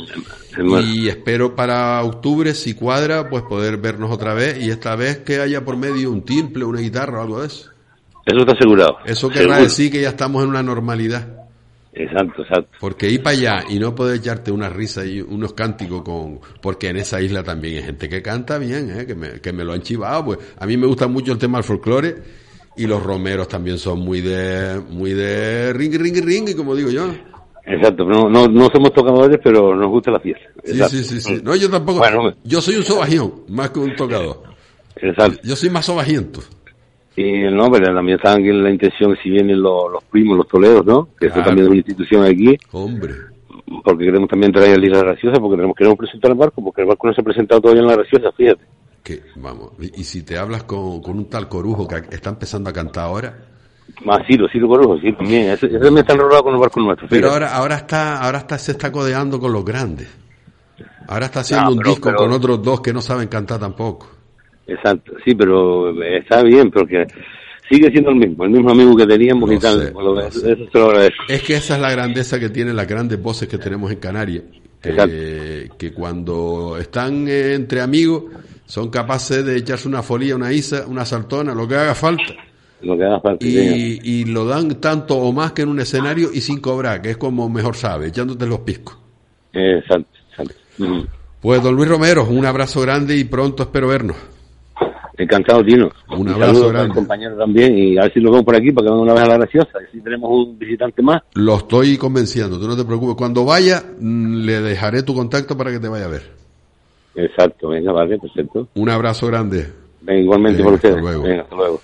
Speaker 2: Y espero para octubre, si cuadra, pues poder vernos otra vez y esta vez que haya por medio un timple, una guitarra o algo de eso.
Speaker 5: Eso está asegurado.
Speaker 2: Eso querrá decir que ya estamos en una normalidad.
Speaker 5: Exacto, exacto.
Speaker 2: Porque ir para allá y no poder echarte una risa y unos cánticos con... Porque en esa isla también hay gente que canta bien, ¿eh? que, me, que me lo han chivado. Pues a mí me gusta mucho el tema del folclore y los romeros también son muy de... Muy de ring, ring, ring, como digo yo.
Speaker 5: Exacto, no, no, no somos tocadores, pero nos gusta la fiesta.
Speaker 2: Sí, sí, sí, No, yo tampoco. yo soy un sobajión, más que un tocador. Exacto. Yo soy más sobajiento.
Speaker 5: Y no, pero también estaban en la intención, si vienen los, los primos, los toledos, ¿no? Que eso también es una institución aquí.
Speaker 2: Hombre.
Speaker 5: Porque queremos también traer a Isla Graciosa, porque tenemos, queremos presentar el barco, porque el barco no se ha presentado todavía en la Graciosa, fíjate.
Speaker 2: Que, vamos, y, si te hablas con, con, un tal Corujo que está empezando a cantar ahora.
Speaker 5: Más Ciro, Ciro Corujo, sí, también. Ese, también está enrolado con el barco nuestro.
Speaker 2: Pero ahora, ahora está, ahora está, se está codeando con los grandes. Ahora está haciendo un disco con otros dos que no saben cantar tampoco.
Speaker 5: Exacto, sí, pero está bien, porque sigue siendo el mismo, el mismo amigo que teníamos y tal.
Speaker 2: Es que esa es la grandeza que tienen las grandes voces que tenemos en Canarias. que cuando están entre amigos son capaces de echarse una folía, una isa, una saltona, lo que haga falta.
Speaker 5: Lo que.
Speaker 2: Y, y, lo dan tanto o más que en un escenario y sin cobrar, que es como mejor sabe, echándote los piscos.
Speaker 5: Exacto, exacto.
Speaker 2: Pues don Luis Romero, un abrazo grande y pronto espero vernos.
Speaker 5: Encantado, Tino.
Speaker 2: Un abrazo grande.
Speaker 5: compañero también y a ver si lo vemos por aquí para que venga una vez a la graciosa. Y si tenemos un visitante más.
Speaker 2: Lo estoy convenciendo, tú no te preocupes. Cuando vaya, mm, le dejaré tu contacto para que te vaya a ver.
Speaker 5: Exacto, venga, vale, perfecto.
Speaker 2: Un abrazo grande.
Speaker 5: Venga, igualmente por ustedes. Venga, hasta luego.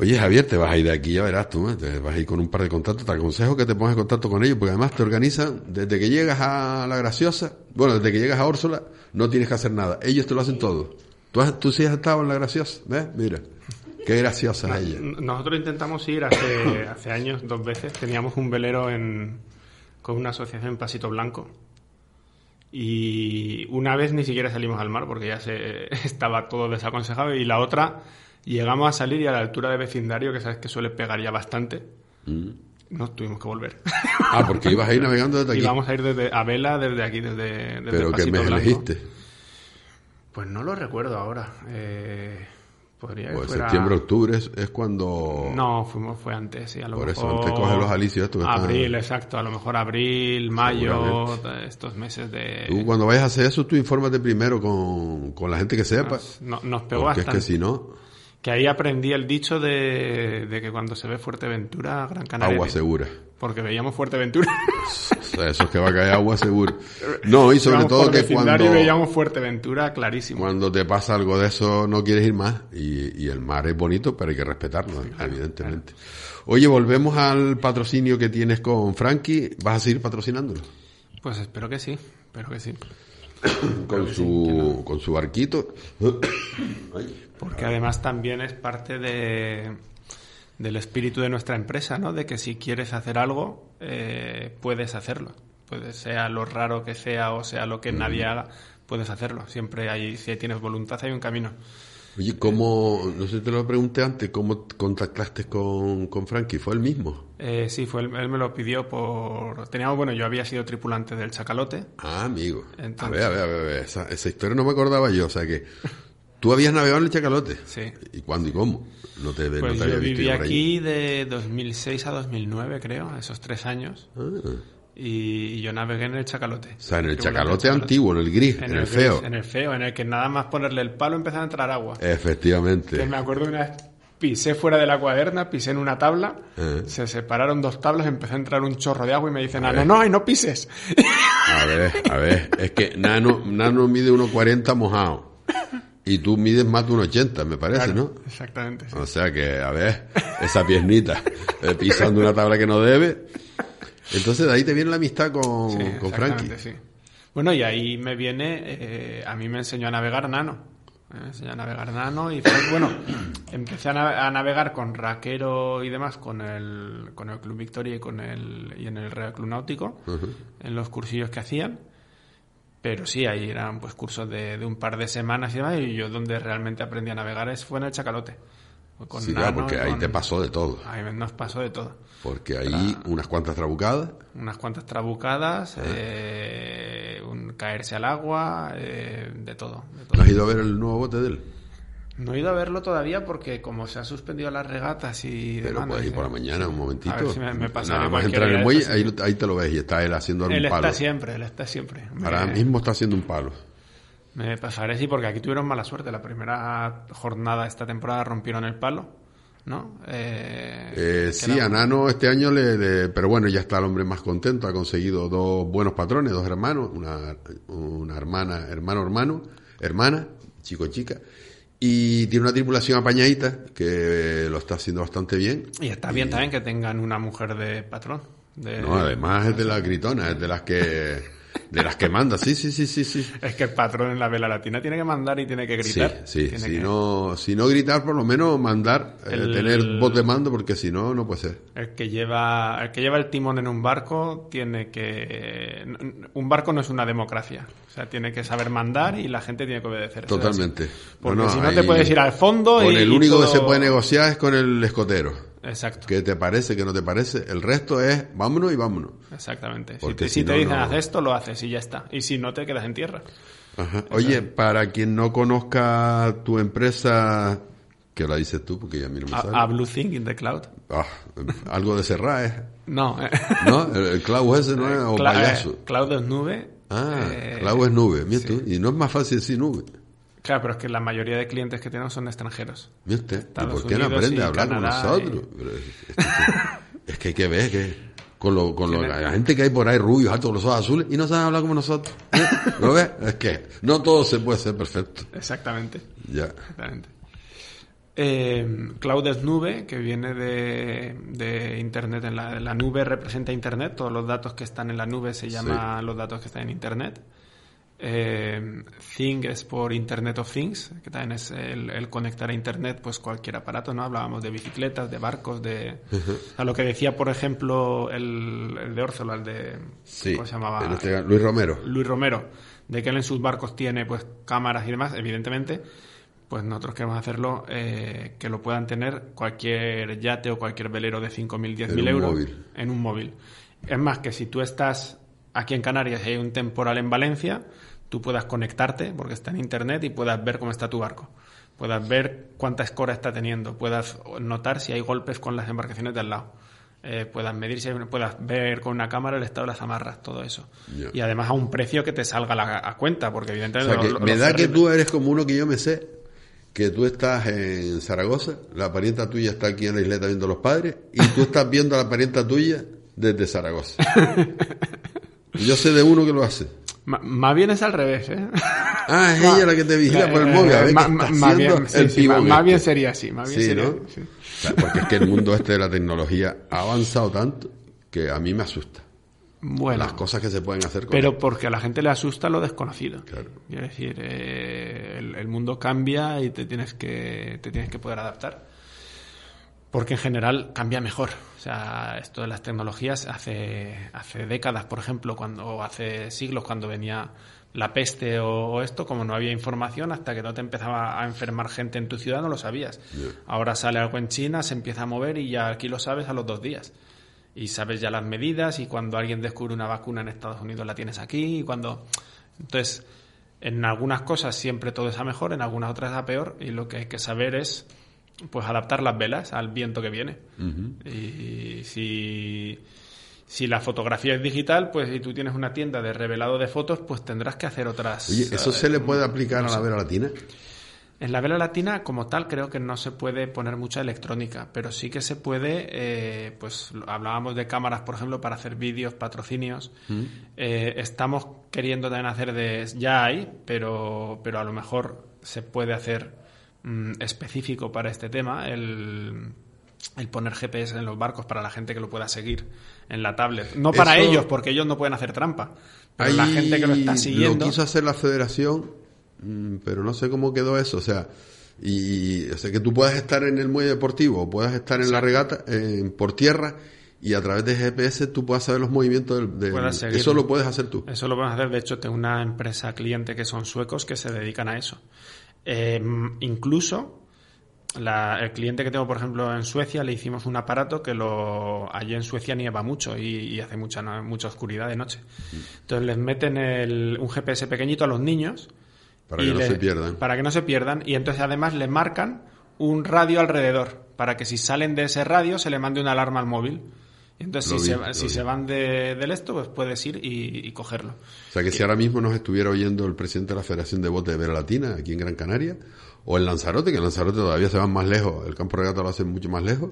Speaker 2: Oye, Javier, te vas a ir de aquí, ya verás tú, ¿eh? te vas a ir con un par de contactos. Te aconsejo que te pongas en contacto con ellos, porque además te organizan desde que llegas a La Graciosa, bueno, desde que llegas a Úrsula, no tienes que hacer nada. Ellos te lo hacen todo. Tú, tú sí has estado en la graciosa, ¿ves? Mira. Qué graciosa ella.
Speaker 3: Nosotros intentamos ir hace, hace años, dos veces. Teníamos un velero en, con una asociación en Pasito Blanco. Y una vez ni siquiera salimos al mar porque ya se estaba todo desaconsejado. Y la otra, llegamos a salir y a la altura de vecindario, que sabes que suele pegar ya bastante, mm. nos tuvimos que volver.
Speaker 2: Ah, porque ibas a ir navegando desde aquí.
Speaker 3: Íbamos a ir desde, a vela desde aquí, desde, desde
Speaker 2: ¿Pero qué me elegiste?
Speaker 3: Pues no lo recuerdo ahora. Eh, podría pues
Speaker 2: septiembre, octubre es, cuando...
Speaker 3: No, fuimos, fue antes, sí, a lo
Speaker 2: Por eso, antes coges los alicios estos
Speaker 3: Abril, exacto, a lo mejor abril, mayo, estos meses de...
Speaker 2: Tú cuando vayas a hacer eso, tú infórmate primero con, con la gente que sepa.
Speaker 3: Nos, nos pegó porque
Speaker 2: bastante. es que si no...
Speaker 3: Que ahí aprendí el dicho de, de que cuando se ve Fuerteventura, Gran Canaria...
Speaker 2: Agua segura.
Speaker 3: Porque veíamos Fuerteventura.
Speaker 2: Eso es que va a caer agua seguro. No, y sobre todo que cuando...
Speaker 3: veíamos Fuerteventura clarísimo.
Speaker 2: Cuando te pasa algo de eso no quieres ir más. Y, el mar es bonito, pero hay que respetarlo, evidentemente. Oye, volvemos al patrocinio que tienes con Frankie. ¿Vas a seguir patrocinándolo?
Speaker 3: Pues espero que sí, espero que sí.
Speaker 2: con, su, con su barquito.
Speaker 3: Porque además también es parte de del espíritu de nuestra empresa, ¿no? De que si quieres hacer algo, eh, puedes hacerlo. puede sea lo raro que sea o sea lo que nadie haga, puedes hacerlo. Siempre hay, si tienes voluntad, hay un camino.
Speaker 2: Oye, ¿cómo, no sé si te lo pregunté antes, cómo contactaste con, con Frankie? ¿Fue el mismo?
Speaker 3: Eh, sí, fue él, me lo pidió por... Teníamos, bueno, yo había sido tripulante del Chacalote.
Speaker 2: Ah, amigo. A ver, a ver, a ver, Esa, esa historia no me acordaba yo, o sea que... ¿Tú habías navegado en el Chacalote?
Speaker 3: Sí.
Speaker 2: ¿Y cuándo y cómo?
Speaker 3: No te, pues no te yo viví aquí de 2006 a 2009, creo, esos tres años. Ah y yo navegué en el chacalote.
Speaker 2: O sea, en el chacalote, antiguo, en el gris, en, el, feo.
Speaker 3: En el feo, en el que nada más ponerle el palo empezaba a entrar agua.
Speaker 2: Efectivamente.
Speaker 3: Que me acuerdo una vez pisé fuera de la cuaderna, pisé en una tabla, eh. se separaron dos tablas, empezó a entrar un chorro de agua y me dicen, no, no, no, no pises.
Speaker 2: A ver, a ver, es que Nano, Nano mide 1,40 mojado. Y tú mides más de 1,80, me parece, ¿no?
Speaker 3: Exactamente.
Speaker 2: O sea que, a ver, esa piernita eh, pisando una tabla que no debe. Entonces de ahí te viene la amistad con, con Frankie.
Speaker 3: Sí. Bueno, y ahí me viene, eh, a mí me enseñó a navegar Nano. Me enseñó a navegar Nano y bueno, empecé a, navegar con Raquero y demás, con el, con el Club Victoria y, con el, y en el Real Club Náutico, en los cursillos que hacían. Pero sí, ahí eran pues cursos de, de, un par de semanas y demás, y yo donde realmente aprendí a navegar es, fue en el Chacalote
Speaker 2: sí, claro, porque ahí te pasó de todo.
Speaker 3: Ahí nos pasó de todo.
Speaker 2: Porque ahí unas cuantas trabucadas.
Speaker 3: Unas cuantas trabucadas, ah. eh, un caerse al agua, eh, de, todo,
Speaker 2: ¿No has ido a ver el nuevo bote de él?
Speaker 3: No he ido a verlo todavía porque como se ha suspendido las regatas y
Speaker 2: Pero
Speaker 3: pues
Speaker 2: ir por la mañana, un momentito. A
Speaker 3: ver si me, me
Speaker 2: Nada más entrar en el muelle, ahí, ahí, te lo ves y está él haciendo un
Speaker 3: palo.
Speaker 2: Él
Speaker 3: está siempre, él está siempre.
Speaker 2: Ahora mismo está haciendo un palo.
Speaker 3: Me pasaré, sí, porque aquí tuvieron mala suerte. La primera jornada esta temporada rompieron el palo, ¿no?
Speaker 2: Eh, eh sí, a Nano este año le, Pero bueno, ya está el hombre más contento. Ha conseguido dos buenos patrones, dos hermanos, una, una hermana, hermano, hermano, hermana, chico, chica. Y tiene una tripulación apañadita que lo está haciendo bastante bien.
Speaker 3: Y está bien también que tengan una mujer de patrón.
Speaker 2: no, además es de las gritonas, es de las que de las que manda, sí, sí, sí, sí, sí.
Speaker 3: Es que el patrón en la vela latina tiene que mandar y tiene que gritar.
Speaker 2: Sí, sí. Si, no, si no gritar, por lo menos mandar, eh, tener voz de mando, porque si no, no puede ser.
Speaker 3: El que lleva, el que lleva el timón en un barco tiene que, un barco no es una democracia. O sea, tiene que saber mandar y la gente tiene que obedecer.
Speaker 2: Totalmente.
Speaker 3: Porque si no te puedes ir al fondo
Speaker 2: con el único que se puede negociar es con el escotero.
Speaker 3: Exacto.
Speaker 2: ¿Qué te parece? ¿Qué no te parece? El resto es vámonos y vámonos.
Speaker 3: Exactamente. Porque si te, dicen haz esto, lo haces y ya está. Y si no, te quedas en tierra.
Speaker 2: Oye, para quien no conozca tu empresa, ¿qué la dices tú? Porque ya a mí no me
Speaker 3: sale. A Blue Thing in the Cloud.
Speaker 2: Ah, algo de cerrar, ¿eh?
Speaker 3: No.
Speaker 2: ¿No? El, cloud ese no es o payaso.
Speaker 3: cloud es nube.
Speaker 2: Ah, eh, cloud es nube. Mira tú. Y no es más fácil decir nube.
Speaker 3: Claro, pero es que la mayoría de clientes que tenemos son extranjeros.
Speaker 2: ¿Y por qué no aprende a hablar con nosotros? es, que hay que ver que con, lo, con lo, la gente que hay por ahí rubios, altos, con los ojos azules, y no saben hablar como nosotros. ¿Eh? ¿Lo ves? Es que no todo se puede ser perfecto.
Speaker 3: Exactamente.
Speaker 2: Ya.
Speaker 3: Exactamente. Eh, cloud es nube, que viene de, de Internet. En la, la, nube representa Internet. Todos los datos que están en la nube se llaman los datos que están en Internet. Eh, Thing es por Internet of Things, que también es el, conectar a Internet pues cualquier aparato, ¿no? Hablábamos de bicicletas, de barcos, de... A lo que decía, por ejemplo, el, de Orzola, el de...
Speaker 2: ¿Cómo se llamaba? Este, Luis Romero.
Speaker 3: Luis Romero, de que él en sus barcos tiene pues cámaras y demás, evidentemente, pues nosotros queremos hacerlo eh, que lo puedan tener cualquier yate o cualquier velero de 5.000, 10.000 euros
Speaker 2: móvil.
Speaker 3: en un móvil. Es más que si tú estás aquí en Canarias y hay un temporal en Valencia, tú puedas conectarte, porque está en Internet, y puedas ver cómo está tu barco. Puedas ver cuánta escora está teniendo, puedas notar si hay golpes con las embarcaciones de al lado. Eh, puedas medir, si puedas ver con una cámara el estado de las amarras, todo eso. Y además a un precio que te salga a cuenta, porque evidentemente...
Speaker 2: me da que tú eres como uno que yo me sé, que tú estás en Zaragoza, la parienta tuya está aquí en la isleta viendo a los padres, y tú estás viendo a la parienta tuya desde Zaragoza. yo sé de uno que lo hace
Speaker 3: más bien es al revés, ¿eh?
Speaker 2: Ah, es ella la que te vigila por el móvil. A ver más,
Speaker 3: bien, más, bien sería así. Más bien sería,
Speaker 2: porque es que el mundo este de la tecnología ha avanzado tanto que a mí me asusta. Bueno, las cosas que se pueden hacer con
Speaker 3: pero porque a la gente le asusta lo desconocido claro. es decir eh, el, el, mundo cambia y te tienes que te tienes que poder adaptar porque en general cambia mejor. O sea, esto de las tecnologías hace, hace décadas, por ejemplo, cuando, o hace siglos, cuando venía la peste o, esto, como no había información, hasta que no te empezaba a enfermar gente en tu ciudad, no lo sabías. Ahora sale algo en China, se empieza a mover y ya aquí lo sabes a los dos días. Y sabes ya las medidas y cuando alguien descubre una vacuna en Estados Unidos la tienes aquí y cuando... Entonces, en algunas cosas siempre todo es a mejor, en algunas otras a peor y lo que hay que saber es pues adaptar las velas al viento que viene. Y si, si la fotografía es digital, pues si tú tienes una tienda de revelado de fotos, pues tendrás que hacer otras.
Speaker 2: Oye, ¿eso se le puede aplicar a la vela latina?
Speaker 3: En la vela latina, como tal, creo que no se puede poner mucha electrónica, pero sí que se puede, eh, pues hablábamos de cámaras, por ejemplo, para hacer vídeos, patrocinios. Eh, estamos queriendo también hacer de, ya hay, pero, pero a lo mejor se puede hacer Mm, específico para este tema, el, el, poner GPS en los barcos para la gente que lo pueda seguir en la tablet. No para ellos, porque ellos no pueden hacer trampa. Pero la gente que lo está siguiendo.
Speaker 2: Lo quiso hacer la federación, mm, pero no sé cómo quedó eso. O sea, y o sea, que tú puedas estar en el muelle deportivo, o puedas estar en la regata por tierra y a través de GPS tú puedas saber los movimientos del, eso lo puedes hacer tú
Speaker 3: eso lo puedes hacer de hecho tengo una empresa cliente que son suecos que se dedican a eso Em, incluso el cliente que tengo, por ejemplo, en Suecia, le hicimos un aparato que lo allí en Suecia nieva mucho y, hace mucha, mucha oscuridad de noche. Entonces les meten un GPS pequeñito a los niños.
Speaker 2: Para que no se pierdan.
Speaker 3: Para que no se pierdan. Y entonces además le marcan un radio alrededor, para que si salen de ese radio se le mande una alarma al móvil. Entonces, si, se, si se, van de, del esto, pues puedes ir y, cogerlo.
Speaker 2: O sea, que si ahora mismo nos estuviera oyendo el presidente de la Federación de Bote de Vera Latina, aquí en Gran Canaria, o en Lanzarote, que en Lanzarote todavía se van más lejos, el campo regata lo hace mucho más lejos,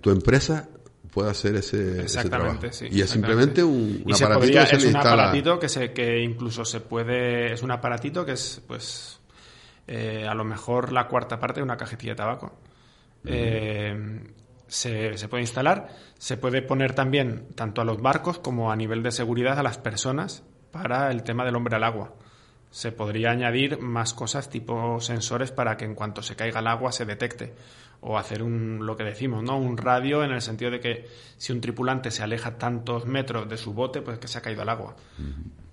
Speaker 2: tu empresa puede hacer ese, trabajo. y es simplemente un, aparatito que se
Speaker 3: es un aparatito que, se, que incluso se puede... Es un aparatito que es, pues, eh, a lo mejor la cuarta parte de una cajetilla de tabaco. eh, se, puede instalar. Se puede poner también tanto a los barcos como a nivel de seguridad a las personas para el tema del hombre al agua. Se podría añadir más cosas tipo sensores para que en cuanto se caiga el agua se detecte o hacer un lo que decimos, ¿no? Un radio en el sentido de que si un tripulante se aleja tantos metros de su bote, pues que se ha caído al agua.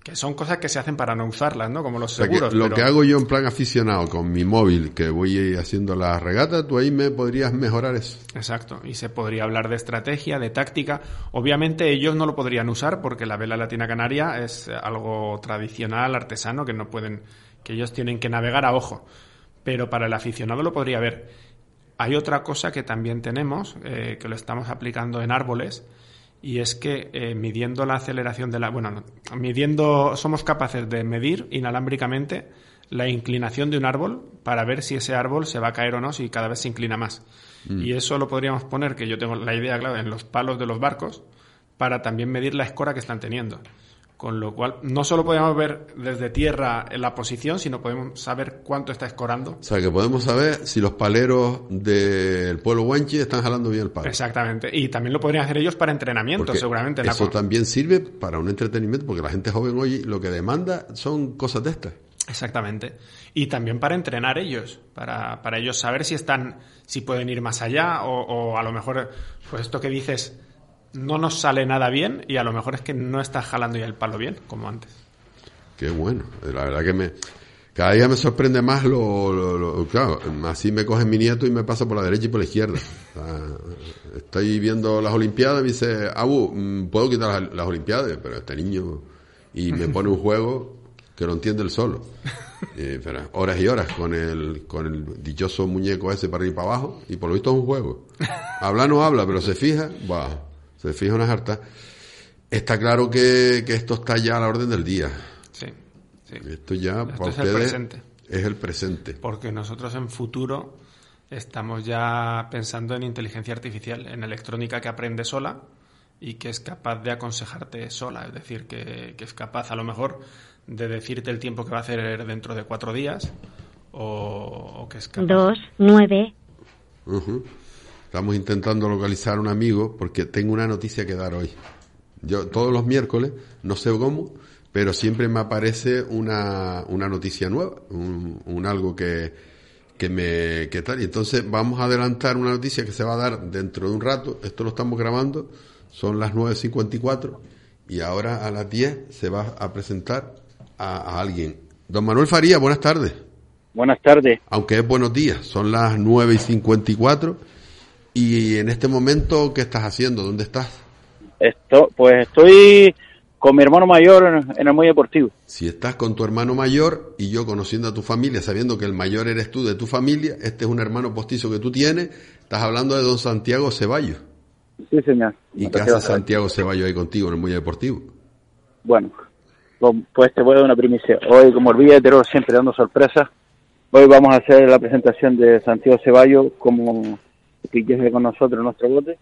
Speaker 3: Que son cosas que se hacen para no usarlas, ¿no? Como los seguros.
Speaker 2: lo que hago yo en plan aficionado con mi móvil, que voy haciendo la regata, tú ahí me podrías mejorar eso.
Speaker 3: Exacto. Y se podría hablar de estrategia, de táctica. Obviamente ellos no lo podrían usar porque la vela latina canaria es algo tradicional, artesano, que no pueden, que ellos tienen que navegar a ojo. Pero para el aficionado lo podría ver hay otra cosa que también tenemos, eh, que lo estamos aplicando en árboles, y es que eh, midiendo la aceleración de la... Bueno, midiendo, somos capaces de medir inalámbricamente la inclinación de un árbol para ver si ese árbol se va a caer o no, si cada vez se inclina más. Mm. Y eso lo podríamos poner, que yo tengo la idea, claro, en los palos de los barcos, para también medir la escora que están teniendo. Con lo cual, no solo podemos ver desde tierra la posición, sino podemos saber cuánto está escorando.
Speaker 2: O sea, que podemos saber si los paleros del pueblo Huanchi están jalando bien el palo.
Speaker 3: Exactamente. Y también lo podrían hacer ellos para entrenamiento, seguramente.
Speaker 2: Eso también sirve para un entretenimiento, porque la gente joven hoy lo que demanda son cosas de estas.
Speaker 3: Exactamente. Y también para entrenar ellos, para, para ellos saber si están, si pueden ir más allá, o, o a lo mejor, pues esto que dices, no nos sale nada bien y a lo mejor es que no estás jalando ya el palo bien, como antes.
Speaker 2: Qué bueno, la verdad que me... Cada día me sorprende más lo, claro, así me coge mi nieto y me pasa por la derecha y por la izquierda. estoy viendo las Olimpiadas y me dice, Abu, mm, puedo quitar las, Olimpiadas, pero este niño y me pone un juego que no entiende el solo. horas y horas con el, con el dichoso muñeco ese para ir para abajo y por lo visto es un juego. Habla no habla, pero se fija, va se fija una harta. Está claro que, esto está ya a la orden del día.
Speaker 3: Sí, sí.
Speaker 2: Esto ya para es el presente. es el presente.
Speaker 3: Porque nosotros en futuro estamos ya pensando en inteligencia artificial, en electrónica que aprende sola y que es capaz de aconsejarte sola, es decir, que, es capaz a lo mejor de decirte el tiempo que va a hacer dentro de cuatro días o, que es capaz...
Speaker 6: Dos, nueve.
Speaker 2: Estamos intentando localizar a un amigo porque tengo una noticia que dar hoy. Yo todos los miércoles, no sé cómo, pero siempre me aparece una, una noticia nueva, un, algo que, que me que tal. Y entonces vamos a adelantar una noticia que se va a dar dentro de un rato. Esto lo estamos grabando. Son las 9.54 y ahora a las 10 se va a presentar a, alguien. Don Manuel Faría buenas tardes.
Speaker 6: Buenas tardes.
Speaker 2: Aunque es buenos días son las 9.54 y en este momento ¿qué estás haciendo? ¿dónde estás?
Speaker 6: Esto, pues estoy con mi hermano mayor en, el muy deportivo.
Speaker 2: Si estás con tu hermano mayor y yo conociendo a tu familia, sabiendo que el mayor eres tú de tu familia, este es un hermano postizo que tú tienes, estás hablando de don Santiago Ceballos.
Speaker 6: Sí, señor.
Speaker 2: ¿Y qué hace Santiago Ceballos ahí contigo en el muy deportivo?
Speaker 6: Bueno, pues te voy a dar una primicia. Hoy, como el Villa de Terror siempre dando sorpresas, hoy vamos a hacer la presentación de Santiago Ceballos como que con nosotros nuestro bote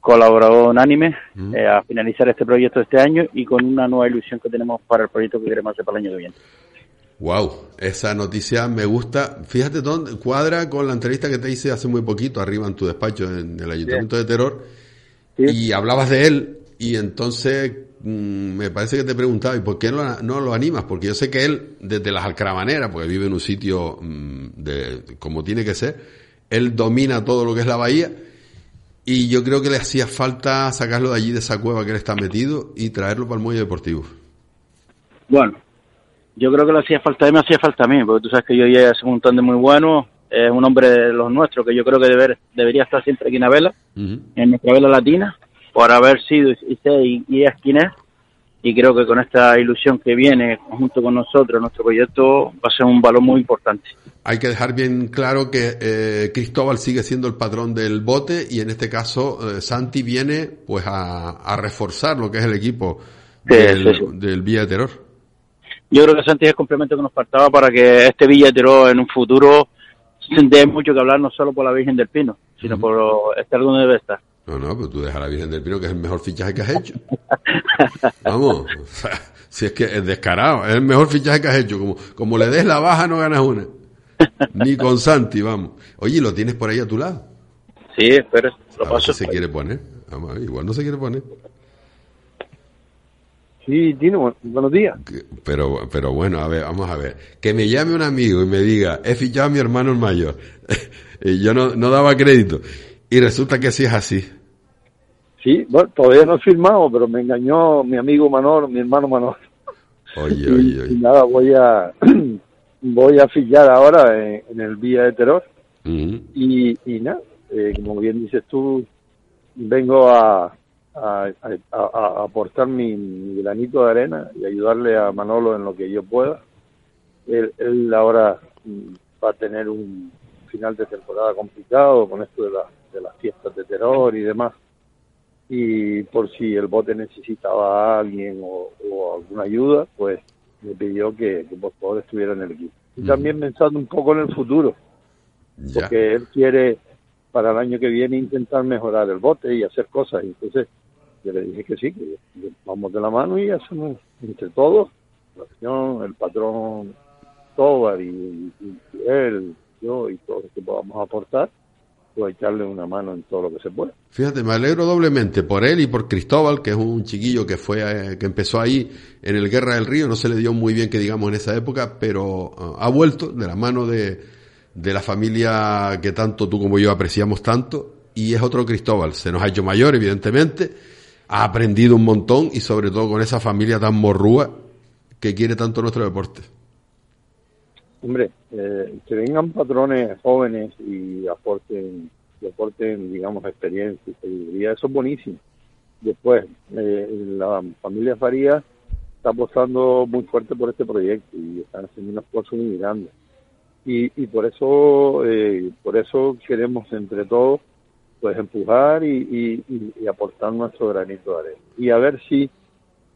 Speaker 6: colaborado unánime eh, a finalizar este proyecto este año y con una nueva ilusión que tenemos para el proyecto que queremos hacer para el año que viene.
Speaker 2: Wow, esa noticia me gusta. Fíjate dónde cuadra con la entrevista que te hice hace muy poquito arriba en tu despacho en el Ayuntamiento de Terror y hablabas de él y entonces mm, me parece que te preguntaba ¿y por qué no, no, lo animas? Porque yo sé que él desde las Alcramaneras, porque vive en un sitio mm, de como tiene que ser, él domina todo lo que es la bahía y yo creo que le hacía falta sacarlo de allí, de esa cueva que él está metido, y traerlo para el muelle deportivo.
Speaker 6: Bueno, yo creo que le hacía falta a él, me hacía falta a mí, porque tú sabes que yo ya es un de muy bueno, es un hombre de los nuestros, que yo creo que deber, debería estar siempre aquí en la vela, en nuestra vela latina, por haber sido y, sé y, y es quien es, y creo que con esta ilusión que viene junto con nosotros, nuestro proyecto va a ser un valor muy importante.
Speaker 2: Hay que dejar bien claro que eh, Cristóbal sigue siendo el patrón del bote y en este caso eh, Santi viene pues a, reforzar lo que es el equipo del, Villa de Terror.
Speaker 6: Yo creo que Santi es el complemento que nos faltaba para que este Villa de Terror en un futuro dé mucho que hablar no solo por la Virgen del Pino, sino por estar donde debe estar.
Speaker 2: No, no, pero tú dejas a la Virgen del Pino, que es el mejor fichaje que has hecho. Vamos, si es que es descarado, es el mejor fichaje que has hecho. Como, como le des la baja, no ganas una. Ni con Santi, vamos. Oye, ¿lo tienes por ahí a tu lado?
Speaker 6: Sí, pero lo
Speaker 2: a paso. se quiere poner. Vamos, igual no se quiere poner.
Speaker 7: Sí, Tino, buenos días.
Speaker 2: Pero, pero bueno, a ver, vamos a ver. Que me llame un amigo y me diga, he fichado a mi hermano el mayor. y yo no, no daba crédito. Y resulta que sí es así.
Speaker 7: Sí, bueno, todavía no he firmado, pero me engañó mi amigo Manor, mi hermano Manor.
Speaker 2: Oye, oye, oye.
Speaker 7: Y, nada, voy a voy a fichar ahora en, el Vía de Terror. y, y nada, eh, como bien dices tú, vengo a, a, aportar mi, granito de arena y ayudarle a Manolo en lo que yo pueda. Él, él ahora mm, va a tener un final de temporada complicado con esto de, de las fiestas de terror y demás y por si el bote necesitaba a alguien o, alguna ayuda, pues me pidió que, por favor estuviera en el equipo. Y también pensando un poco en el futuro, porque él quiere para el año que viene intentar mejorar el bote y hacer cosas. Y entonces yo le dije que sí, que vamos de la mano y hacemos entre todos, la el patrón, todo, y, y él, yo y todos los que podamos aportar, echarle una mano en todo lo que se.
Speaker 2: Fíjate, me alegro doblemente por él y por Cristóbal, que es un chiquillo que fue, eh, que empezó ahí en el Guerra del Río, no se le dio muy bien que digamos en esa época, pero uh, ha vuelto de la mano de, de la familia que tanto tú como yo apreciamos tanto, y es otro Cristóbal, se nos ha hecho mayor evidentemente, ha aprendido un montón y sobre todo con esa familia tan morrúa que quiere tanto nuestro deporte.
Speaker 7: Hombre, eh, que vengan patrones jóvenes y aporten, y aporten digamos, experiencia y sabiduría, eso es buenísimo. Después, eh, la familia Faría está apostando muy fuerte por este proyecto y están haciendo un esfuerzo muy grande. Y, y por eso eh, por eso queremos entre todos pues empujar y, y, aportar nuestro granito de arena. Y a ver si,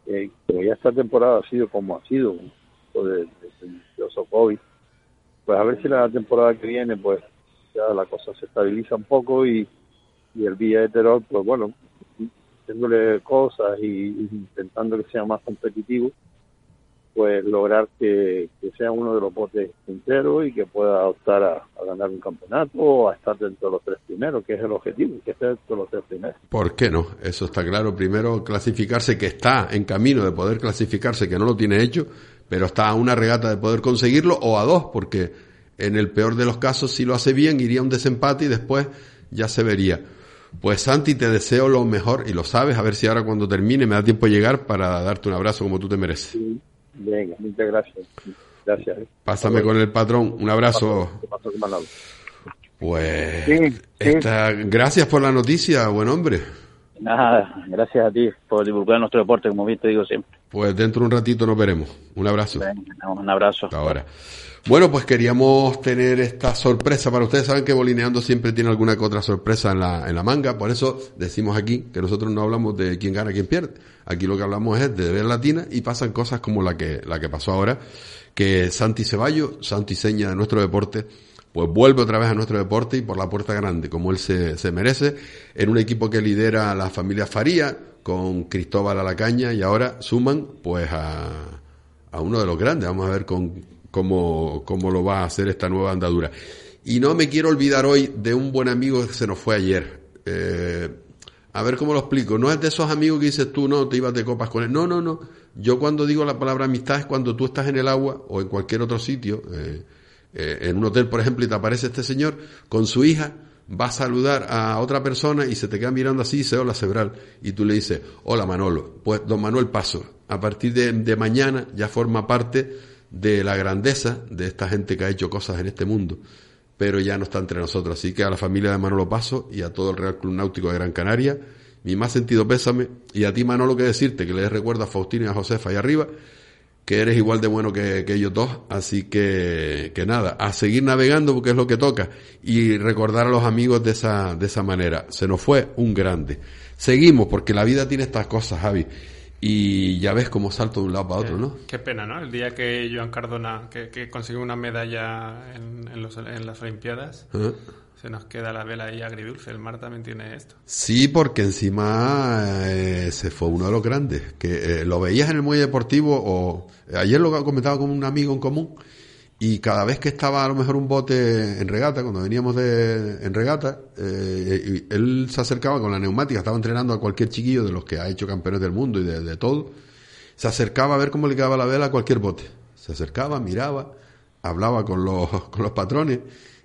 Speaker 7: eh, como ya esta temporada ha sido como ha sido, desde el COVID, pues a ver si la temporada que viene pues ya la cosa se estabiliza un poco y, y el Villa de Terror pues bueno haciéndole cosas y, intentando que sea más competitivo pues lograr que, sea uno de los botes enteros y que pueda optar a, ganar un campeonato o a estar dentro de los tres primeros, que es el objetivo, que esté dentro de los tres primeros.
Speaker 2: ¿Por qué no? Eso está claro. Primero, clasificarse, que está en camino de poder clasificarse, que no lo tiene hecho, pero está a una regata de poder conseguirlo o a dos, porque En el peor de los casos, si lo hace bien, iría a un desempate y después ya se vería. Pues Santi, te deseo lo mejor y lo sabes, a ver si ahora cuando termine me da tiempo de llegar para darte un abrazo como tú te mereces.
Speaker 7: Venga, muchas gracias. Gracias.
Speaker 2: Pásame con el patrón, un abrazo. Pues, gracias por la noticia, buen hombre.
Speaker 6: Nada, gracias a ti por divulgar nuestro deporte, como bien te digo siempre.
Speaker 2: Pues dentro de un ratito nos veremos. Un abrazo.
Speaker 6: un abrazo.
Speaker 2: ahora. Bueno, pues queríamos tener esta sorpresa para ustedes. Saben que Bolineando siempre tiene alguna que otra sorpresa en la, en la manga. Por eso decimos aquí que nosotros no hablamos de quién gana, quién pierde. Aquí lo que hablamos es de ver latina y pasan cosas como la que, la que pasó ahora. Que Santi Ceballo, Santi Seña de nuestro deporte, pues vuelve otra vez a nuestro deporte y por la puerta grande, como él se, se merece, en un equipo que lidera la familia Faría, con Cristóbal a la caña y ahora suman pues a, a uno de los grandes. Vamos a ver con, cómo, cómo lo va a hacer esta nueva andadura. Y no me quiero olvidar hoy de un buen amigo que se nos fue ayer. Eh, a ver cómo lo explico. No es de esos amigos que dices tú, no, te ibas de copas con él. No, no, no. Yo cuando digo la palabra amistad es cuando tú estás en el agua o en cualquier otro sitio. Eh, eh, en un hotel, por ejemplo, y te aparece este señor con su hija, va a saludar a otra persona y se te queda mirando así y dice, hola Sebral. Y tú le dices, hola Manolo. Pues don Manuel Paso, a partir de, mañana ya forma parte de la grandeza de esta gente que ha hecho cosas en este mundo, pero ya no está entre nosotros. Así que a la familia de Manolo Paso y a todo el Real Club Náutico de Gran Canaria, mi más sentido pésame, y a ti Manolo que decirte que le recuerdo a Faustino y a Josefa ahí arriba, que eres igual de bueno que, ellos dos, así que, que nada, a seguir navegando porque es lo que toca y recordar a los amigos de esa, de esa manera. Se nos fue un grande. Seguimos porque la vida tiene estas cosas, Javi. Y ya ves cómo salto de un lado para otro, ¿no?
Speaker 3: Qué pena, ¿no? El día que Joan Cardona, que, consiguió una medalla en, en, las Olimpiadas, se nos queda la vela ahí agridulce. El mar también tiene esto.
Speaker 2: Sí, porque encima eh, se fue uno de los grandes. Que eh, lo veías en el muelle deportivo o ayer lo comentaba con un amigo en común y cada vez que estaba a lo mejor un bote en regata, cuando veníamos de, en regata, eh, él se acercaba con la neumática, estaba entrenando a cualquier chiquillo de los que ha hecho campeones del mundo y de, de todo, se acercaba a ver cómo le quedaba la vela a cualquier bote. Se acercaba, miraba, hablaba con los, con los patrones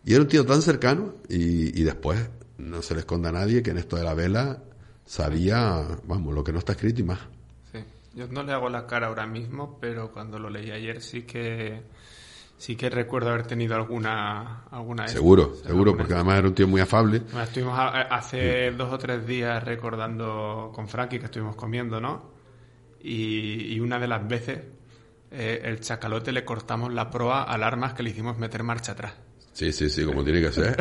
Speaker 2: y era un tío tan cercano y, y después no se le esconde a nadie que en esto de la vela sabía, vamos, lo que no está escrito y más.
Speaker 3: Sí, yo no le hago la cara ahora mismo, pero cuando lo leí ayer sí que sí que recuerdo haber tenido alguna alguna
Speaker 2: seguro seguro porque además era un tío muy afable.
Speaker 3: Estuvimos hace dos o tres días recordando con Frankie que estuvimos comiendo no y, una de las veces eh, el chacalote le cortamos la proa al armas que le hicimos meter marcha atrás
Speaker 2: Sí, sí, sí, como tiene que ser.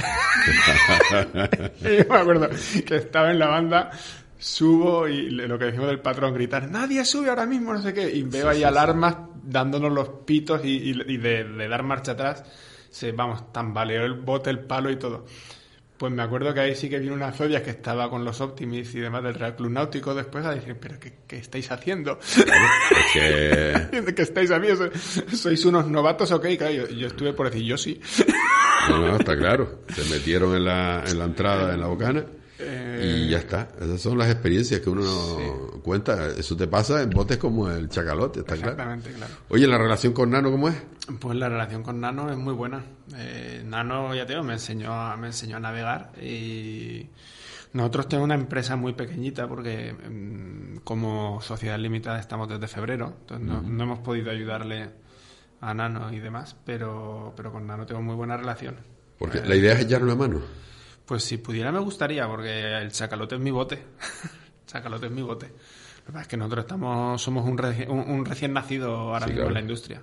Speaker 3: me acuerdo que estaba en la banda, subo y lo que decimos del patrón, gritar, nadie sube ahora mismo, no sé qué, y veo ahí alarmas dándonos los pitos y, de, dar marcha atrás, se, vamos, tambaleó el bote, el palo y todo. Pues me acuerdo que ahí sí que vino una Zodiac que estaba con los Optimis y demás del Real Club Náutico después a decir, pero ¿qué, estáis haciendo? ¿Qué estáis haciendo? ¿Sois unos novatos? Ok, claro, yo, yo estuve por decir, yo sí.
Speaker 2: No, no, está claro. Se metieron en la, en la entrada, en la bocana. Y ya está. Esas son las experiencias que uno cuenta. Eso te pasa en botes como el chacalote, está
Speaker 3: Exactamente, claro.
Speaker 2: Oye, ¿la relación con Nano cómo es?
Speaker 3: Pues la relación con Nano es muy buena. Eh, Nano, ya te digo, me enseñó, a, me enseñó a navegar y nosotros tenemos una empresa muy pequeñita porque mm, como sociedad limitada estamos desde febrero, entonces no, no hemos podido ayudarle a Nano y demás, pero, pero con Nano tengo muy buena relación.
Speaker 2: Porque la idea es echarle una mano.
Speaker 3: Pues si pudiera me gustaría, porque el chacalote es mi bote. chacalote es mi bote. Lo que pasa es que nosotros estamos, somos un, un, recién nacido ahora mismo en la industria.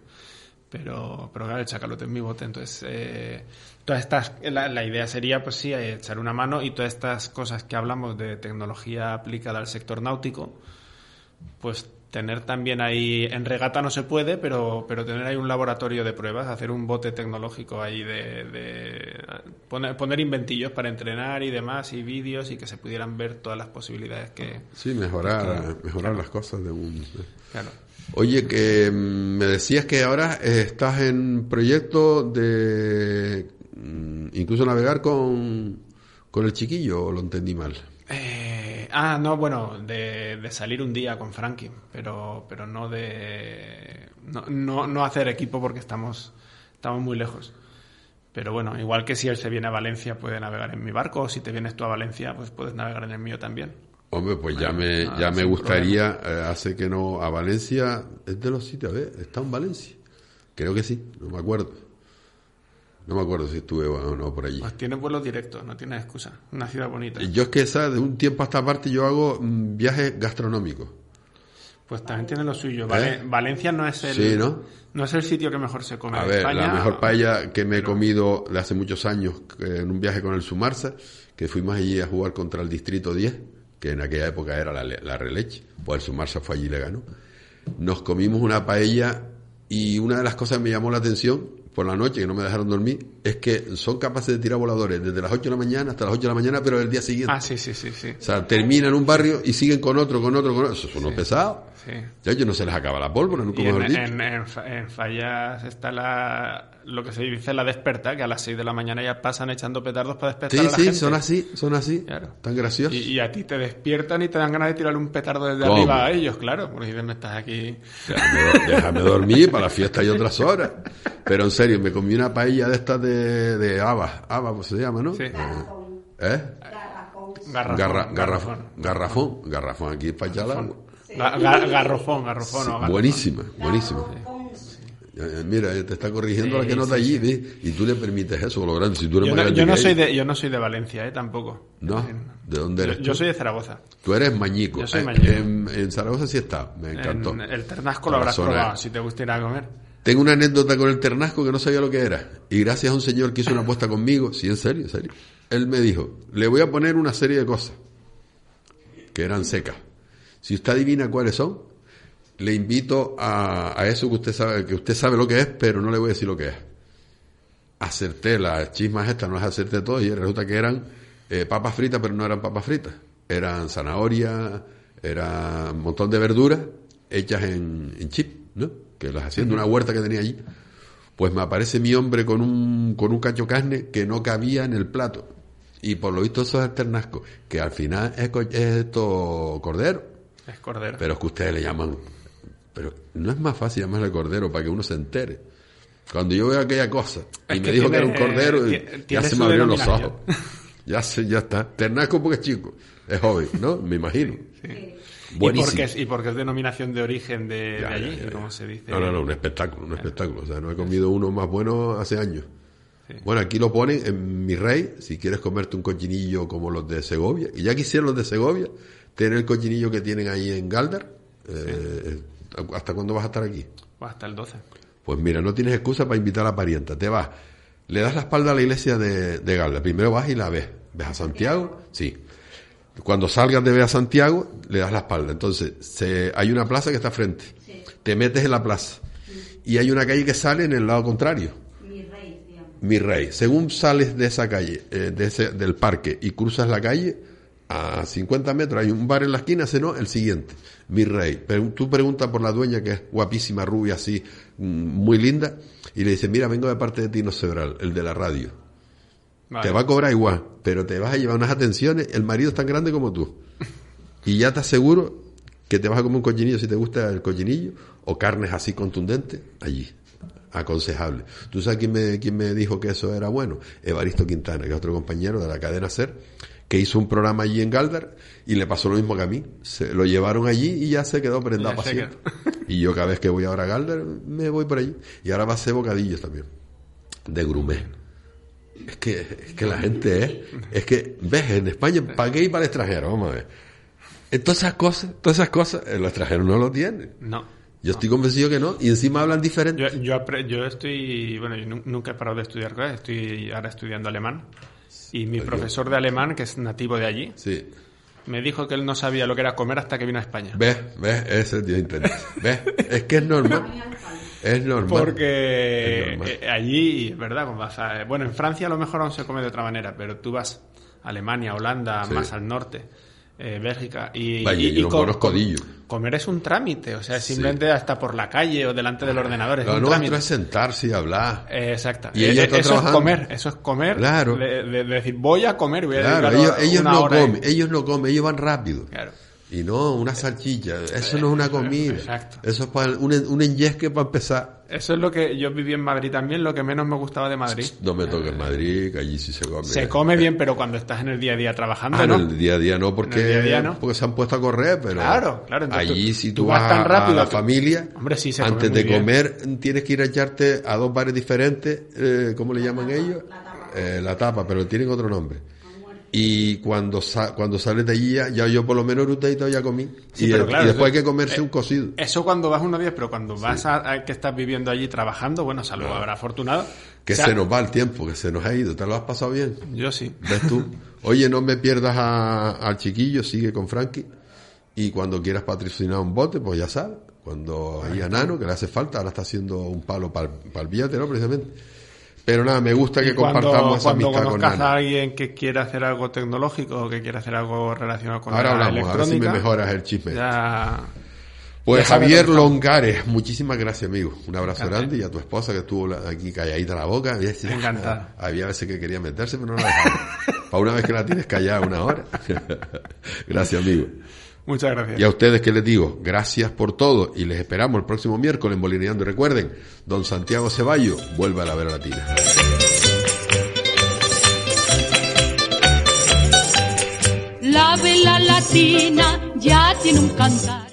Speaker 3: Pero, pero claro, el chacalote es mi bote. Entonces, eh, todas estas, la, la, idea sería, pues sí, echar una mano y todas estas cosas que hablamos de tecnología aplicada al sector náutico, pues tener también ahí, en regata no se puede, pero, pero tener ahí un laboratorio de pruebas, hacer un bote tecnológico ahí de, poner, poner, inventillos para entrenar y demás, y vídeos, y que se pudieran ver todas las posibilidades que...
Speaker 2: Sí, mejorar, mejorar las cosas de un... Claro. Oye, que mm, me decías que ahora estás en proyecto de mm, incluso navegar con, con el chiquillo, o lo entendí mal.
Speaker 3: Eh, ah, no, bueno, de, salir un día con Frankie, pero, pero no de. No, no, hacer equipo porque estamos, estamos muy lejos. Pero bueno, igual que si él se viene a Valencia puede navegar en mi barco, o si te vienes tú a Valencia, pues puedes navegar en el mío también.
Speaker 2: Hombre, pues ya me, ya me gustaría, eh, hace que no, a Valencia, es de los sitios, a ver, está en Valencia. Creo que sí, no me acuerdo. No me acuerdo si estuve o no por allí.
Speaker 3: Pues tiene vuelos directos, no tiene excusa. Una ciudad bonita.
Speaker 2: Yo es que, ¿sabes? De un tiempo a esta parte yo hago mm, viajes gastronómicos.
Speaker 3: Pues también tiene lo suyo. ¿Eh? Valencia no es el ¿no? es el sitio que mejor se come.
Speaker 2: A ver, la mejor paella que me he comido de hace muchos años en un viaje con el Sumarsa, que fuimos allí a jugar contra el Distrito 10, que en aquella época era la, la Releche, pues el Sumarsa fue allí y le ganó. Nos comimos una paella y una de las cosas que me llamó la atención por la noche, que no me dejaron dormir, es que son capaces de tirar voladores desde las 8 de la mañana hasta las 8 de la mañana, pero el día siguiente.
Speaker 3: Ah, sí, sí, sí. sí.
Speaker 2: O sea, terminan un barrio y siguen con otro, con otro, con otro. Eso es uno pesado. Sí. Ya ellos no se les acaba la pólvora, nunca mejor
Speaker 3: en, dicho. En, en, Fallas está la, lo que se dice la desperta, que a las 6 de la mañana ya pasan echando petardos para despertar
Speaker 2: sí,
Speaker 3: a la
Speaker 2: sí,
Speaker 3: gente.
Speaker 2: son así, son así. Claro. Tan graciosos.
Speaker 3: Y, a ti te despiertan y te dan ganas de tirarle un petardo desde arriba a ellos, claro. Porque si me estás aquí...
Speaker 2: Déjame, déjame dormir, para la fiesta y otras horas. Pero en serio, me comí una paella de estas de, de habas, habas pues se llama, ¿no? Sí. ¿Eh? Garrafón. garrafón. Garrafón. Garrafón. Aquí para allá
Speaker 3: garrofón, garrofón.
Speaker 2: buenísima, buenísima. Mira, te está corrigiendo la que no está allí, y tú le permites eso, lo grande. Si tú
Speaker 3: yo, no, yo, no soy de, yo no soy de Valencia, ¿eh? tampoco.
Speaker 2: ¿No? ¿De dónde eres?
Speaker 3: Yo, soy de Zaragoza.
Speaker 2: Tú eres mañico.
Speaker 3: Yo soy eh, mañico.
Speaker 2: En, Zaragoza sí está, me encantó. En
Speaker 3: el Ternasco lo habrás probado, si te gusta ir a comer.
Speaker 2: Tengo una anécdota con el Ternasco que no sabía lo que era. Y gracias a un señor que hizo una apuesta conmigo, sí, en serio, en serio. Él me dijo, le voy a poner una serie de cosas que eran secas. Si usted adivina cuáles son, le invito a, eso que usted sabe, que usted sabe lo que es, pero no le voy a decir lo que es. Acerté, las chismas estas no las acerté todo y resulta que eran eh, papas fritas, pero no eran papas fritas. Eran zanahoria, era un montón de verduras hechas en, chip, ¿no? Que las hacían de una huerta que tenía allí. Pues me aparece mi hombre con un, con un cacho carne que no cabía en el plato. Y por lo visto eso es el ternasco, que al final es, es esto cordero.
Speaker 3: Es cordero.
Speaker 2: Pero es que ustedes le llaman pero no es más fácil llamarle cordero para que uno se entere. Cuando yo veo aquella cosa y me dijo que era un cordero, ya se me abrieron los ojos. ya, se, ya está. Ternasco porque es chico, es joven, ¿no? Me imagino.
Speaker 3: Sí. Buenísimo. ¿Y porque, es, y porque es denominación de origen de, allí, ¿cómo se dice?
Speaker 2: No, no, no, un espectáculo, un espectáculo. O sea, no he comido uno más bueno hace años. Bueno, aquí lo ponen en Mi Rey, si quieres comerte un cochinillo como los de Segovia, y ya quisieron los de Segovia tener el cochinillo que tienen ahí en Galdar, eh, ¿Hasta cuándo vas a estar aquí?
Speaker 3: Pues hasta el 12.
Speaker 2: Pues mira, no tienes excusa para invitar a la parienta. Te vas, le das la espalda a la iglesia de, de Galda. Primero vas y la ves. ¿Ves a Santiago? Sí. Cuando salgas de ver a Santiago, le das la espalda. Entonces, se, hay una plaza que está frente. Te metes en la plaza. Y hay una calle que sale en el lado contrario. Mi rey, Mi rey. Según sales de esa calle, eh, de ese, del parque, y cruzas la calle, a 50 metros hay un bar en la esquina, ese no, el siguiente, mi rey. Tú preguntas por la dueña que es guapísima, rubia, así, mm, muy linda, y le dices, mira, vengo de parte de Tino Sebral, el de la radio. Te va a cobrar igual, pero te vas a llevar unas atenciones, el marido es tan grande como tú. Y ya te aseguro que te vas a comer un cochinillo si te gusta el cochinillo, o carnes así contundentes, allí. Aconsejable. ¿Tú sabes quién me, quién me dijo que eso era bueno? Evaristo Quintana, que es otro compañero de la cadena SER que hizo un programa allí en Galdar y le pasó lo mismo que a mí. Se lo llevaron allí y ya se quedó prendado para siempre. Y yo cada vez que voy ahora a Galdar me voy por allí. Y ahora va a ser bocadillos también. De grumé. Es que, es que la gente es, es que, ves, en España, ¿para qué ir para el extranjero? Vamos a ver. Todas esas cosas, todas esas cosas, el extranjero no lo tiene.
Speaker 3: No.
Speaker 2: Yo estoy convencido que no, y encima hablan diferente.
Speaker 3: Yo, yo, yo estoy, bueno, yo nunca he parado de estudiar, estoy ahora estudiando alemán. Y mi profesor de alemán, que es nativo de allí,
Speaker 2: sí.
Speaker 3: me dijo que él no sabía lo que era comer hasta que vino a España.
Speaker 2: ¿Ves? ¿Ves? Ese es interés. ¿Ves? Es que es normal. Es normal.
Speaker 3: Porque eh, allí, es verdad, bueno, en Francia a lo mejor aún se come de otra manera, pero tú vas a Alemania, Holanda, más al norte eh, Bélgica. Y,
Speaker 2: y,
Speaker 3: comer es un trámite, o sea, simplemente hasta por la calle o delante del ordenador. Es
Speaker 2: Lo
Speaker 3: un
Speaker 2: nuestro es sentarse y hablar.
Speaker 3: Eh, exacto. Y eso es comer, eso es comer.
Speaker 2: Claro.
Speaker 3: De, decir, voy a comer, voy a
Speaker 2: claro, ellos, ellos no comen, ellos no comen, ellos van rápido. Claro. Y no, una salchicha, eso no es una comida. Exacto. Eso es para un, un enyesque para empezar.
Speaker 3: Eso es lo que yo viví en Madrid también, lo que menos me gustaba de Madrid.
Speaker 2: No me toques Madrid, que allí sí se come.
Speaker 3: Se come bien, pero cuando estás en el día a día trabajando,
Speaker 2: ah,
Speaker 3: ¿no?
Speaker 2: en el día a día no, porque, porque se han puesto a correr, pero
Speaker 3: claro, claro,
Speaker 2: allí si tú, vas, tan rápido a la familia,
Speaker 3: hombre, sí, se
Speaker 2: antes de comer tienes que ir a echarte a dos bares diferentes, eh, ¿cómo le llaman ellos? Eh, la tapa, pero tienen otro nombre y cuando cuando sales de allí ya, yo por lo menos un ya comí. Y, después hay que comerse un cocido.
Speaker 3: eso cuando vas unos días pero cuando vas a, que estás viviendo allí trabajando bueno salvo habrá afortunado.
Speaker 2: Que se nos va el tiempo que se nos ha ido. Te lo has pasado bien
Speaker 3: yo sí.
Speaker 2: Ves tú oye no me pierdas al chiquillo sigue con Frankie. Y cuando quieras patrocinar un bote pues ya sabes. Cuando hay a Nano que le hace falta ahora está haciendo un palo para el billete no precisamente pero nada, me gusta que compartamos esa
Speaker 3: cuando
Speaker 2: amistad
Speaker 3: con a alguien que quiera hacer algo tecnológico o que quiera hacer algo relacionado con
Speaker 2: ahora
Speaker 3: la
Speaker 2: hablamos,
Speaker 3: electrónica.
Speaker 2: Ahora sí me mejoras el chisme.
Speaker 3: Ya...
Speaker 2: Pues Javier Longares, muchísimas gracias, amigo. Un abrazo grande y a tu esposa que estuvo aquí calladita la boca.
Speaker 3: Encantada.
Speaker 2: Había veces que quería meterse, pero no la dejaba. Para una vez que la tienes callada una hora. gracias, amigo.
Speaker 3: Muchas gracias.
Speaker 2: Y a ustedes que les digo, gracias por todo y les esperamos el próximo miércoles en Bolineando. Recuerden, don Santiago Ceballo vuelve a la Vera Latina.
Speaker 8: La vela latina ya tiene un cantar.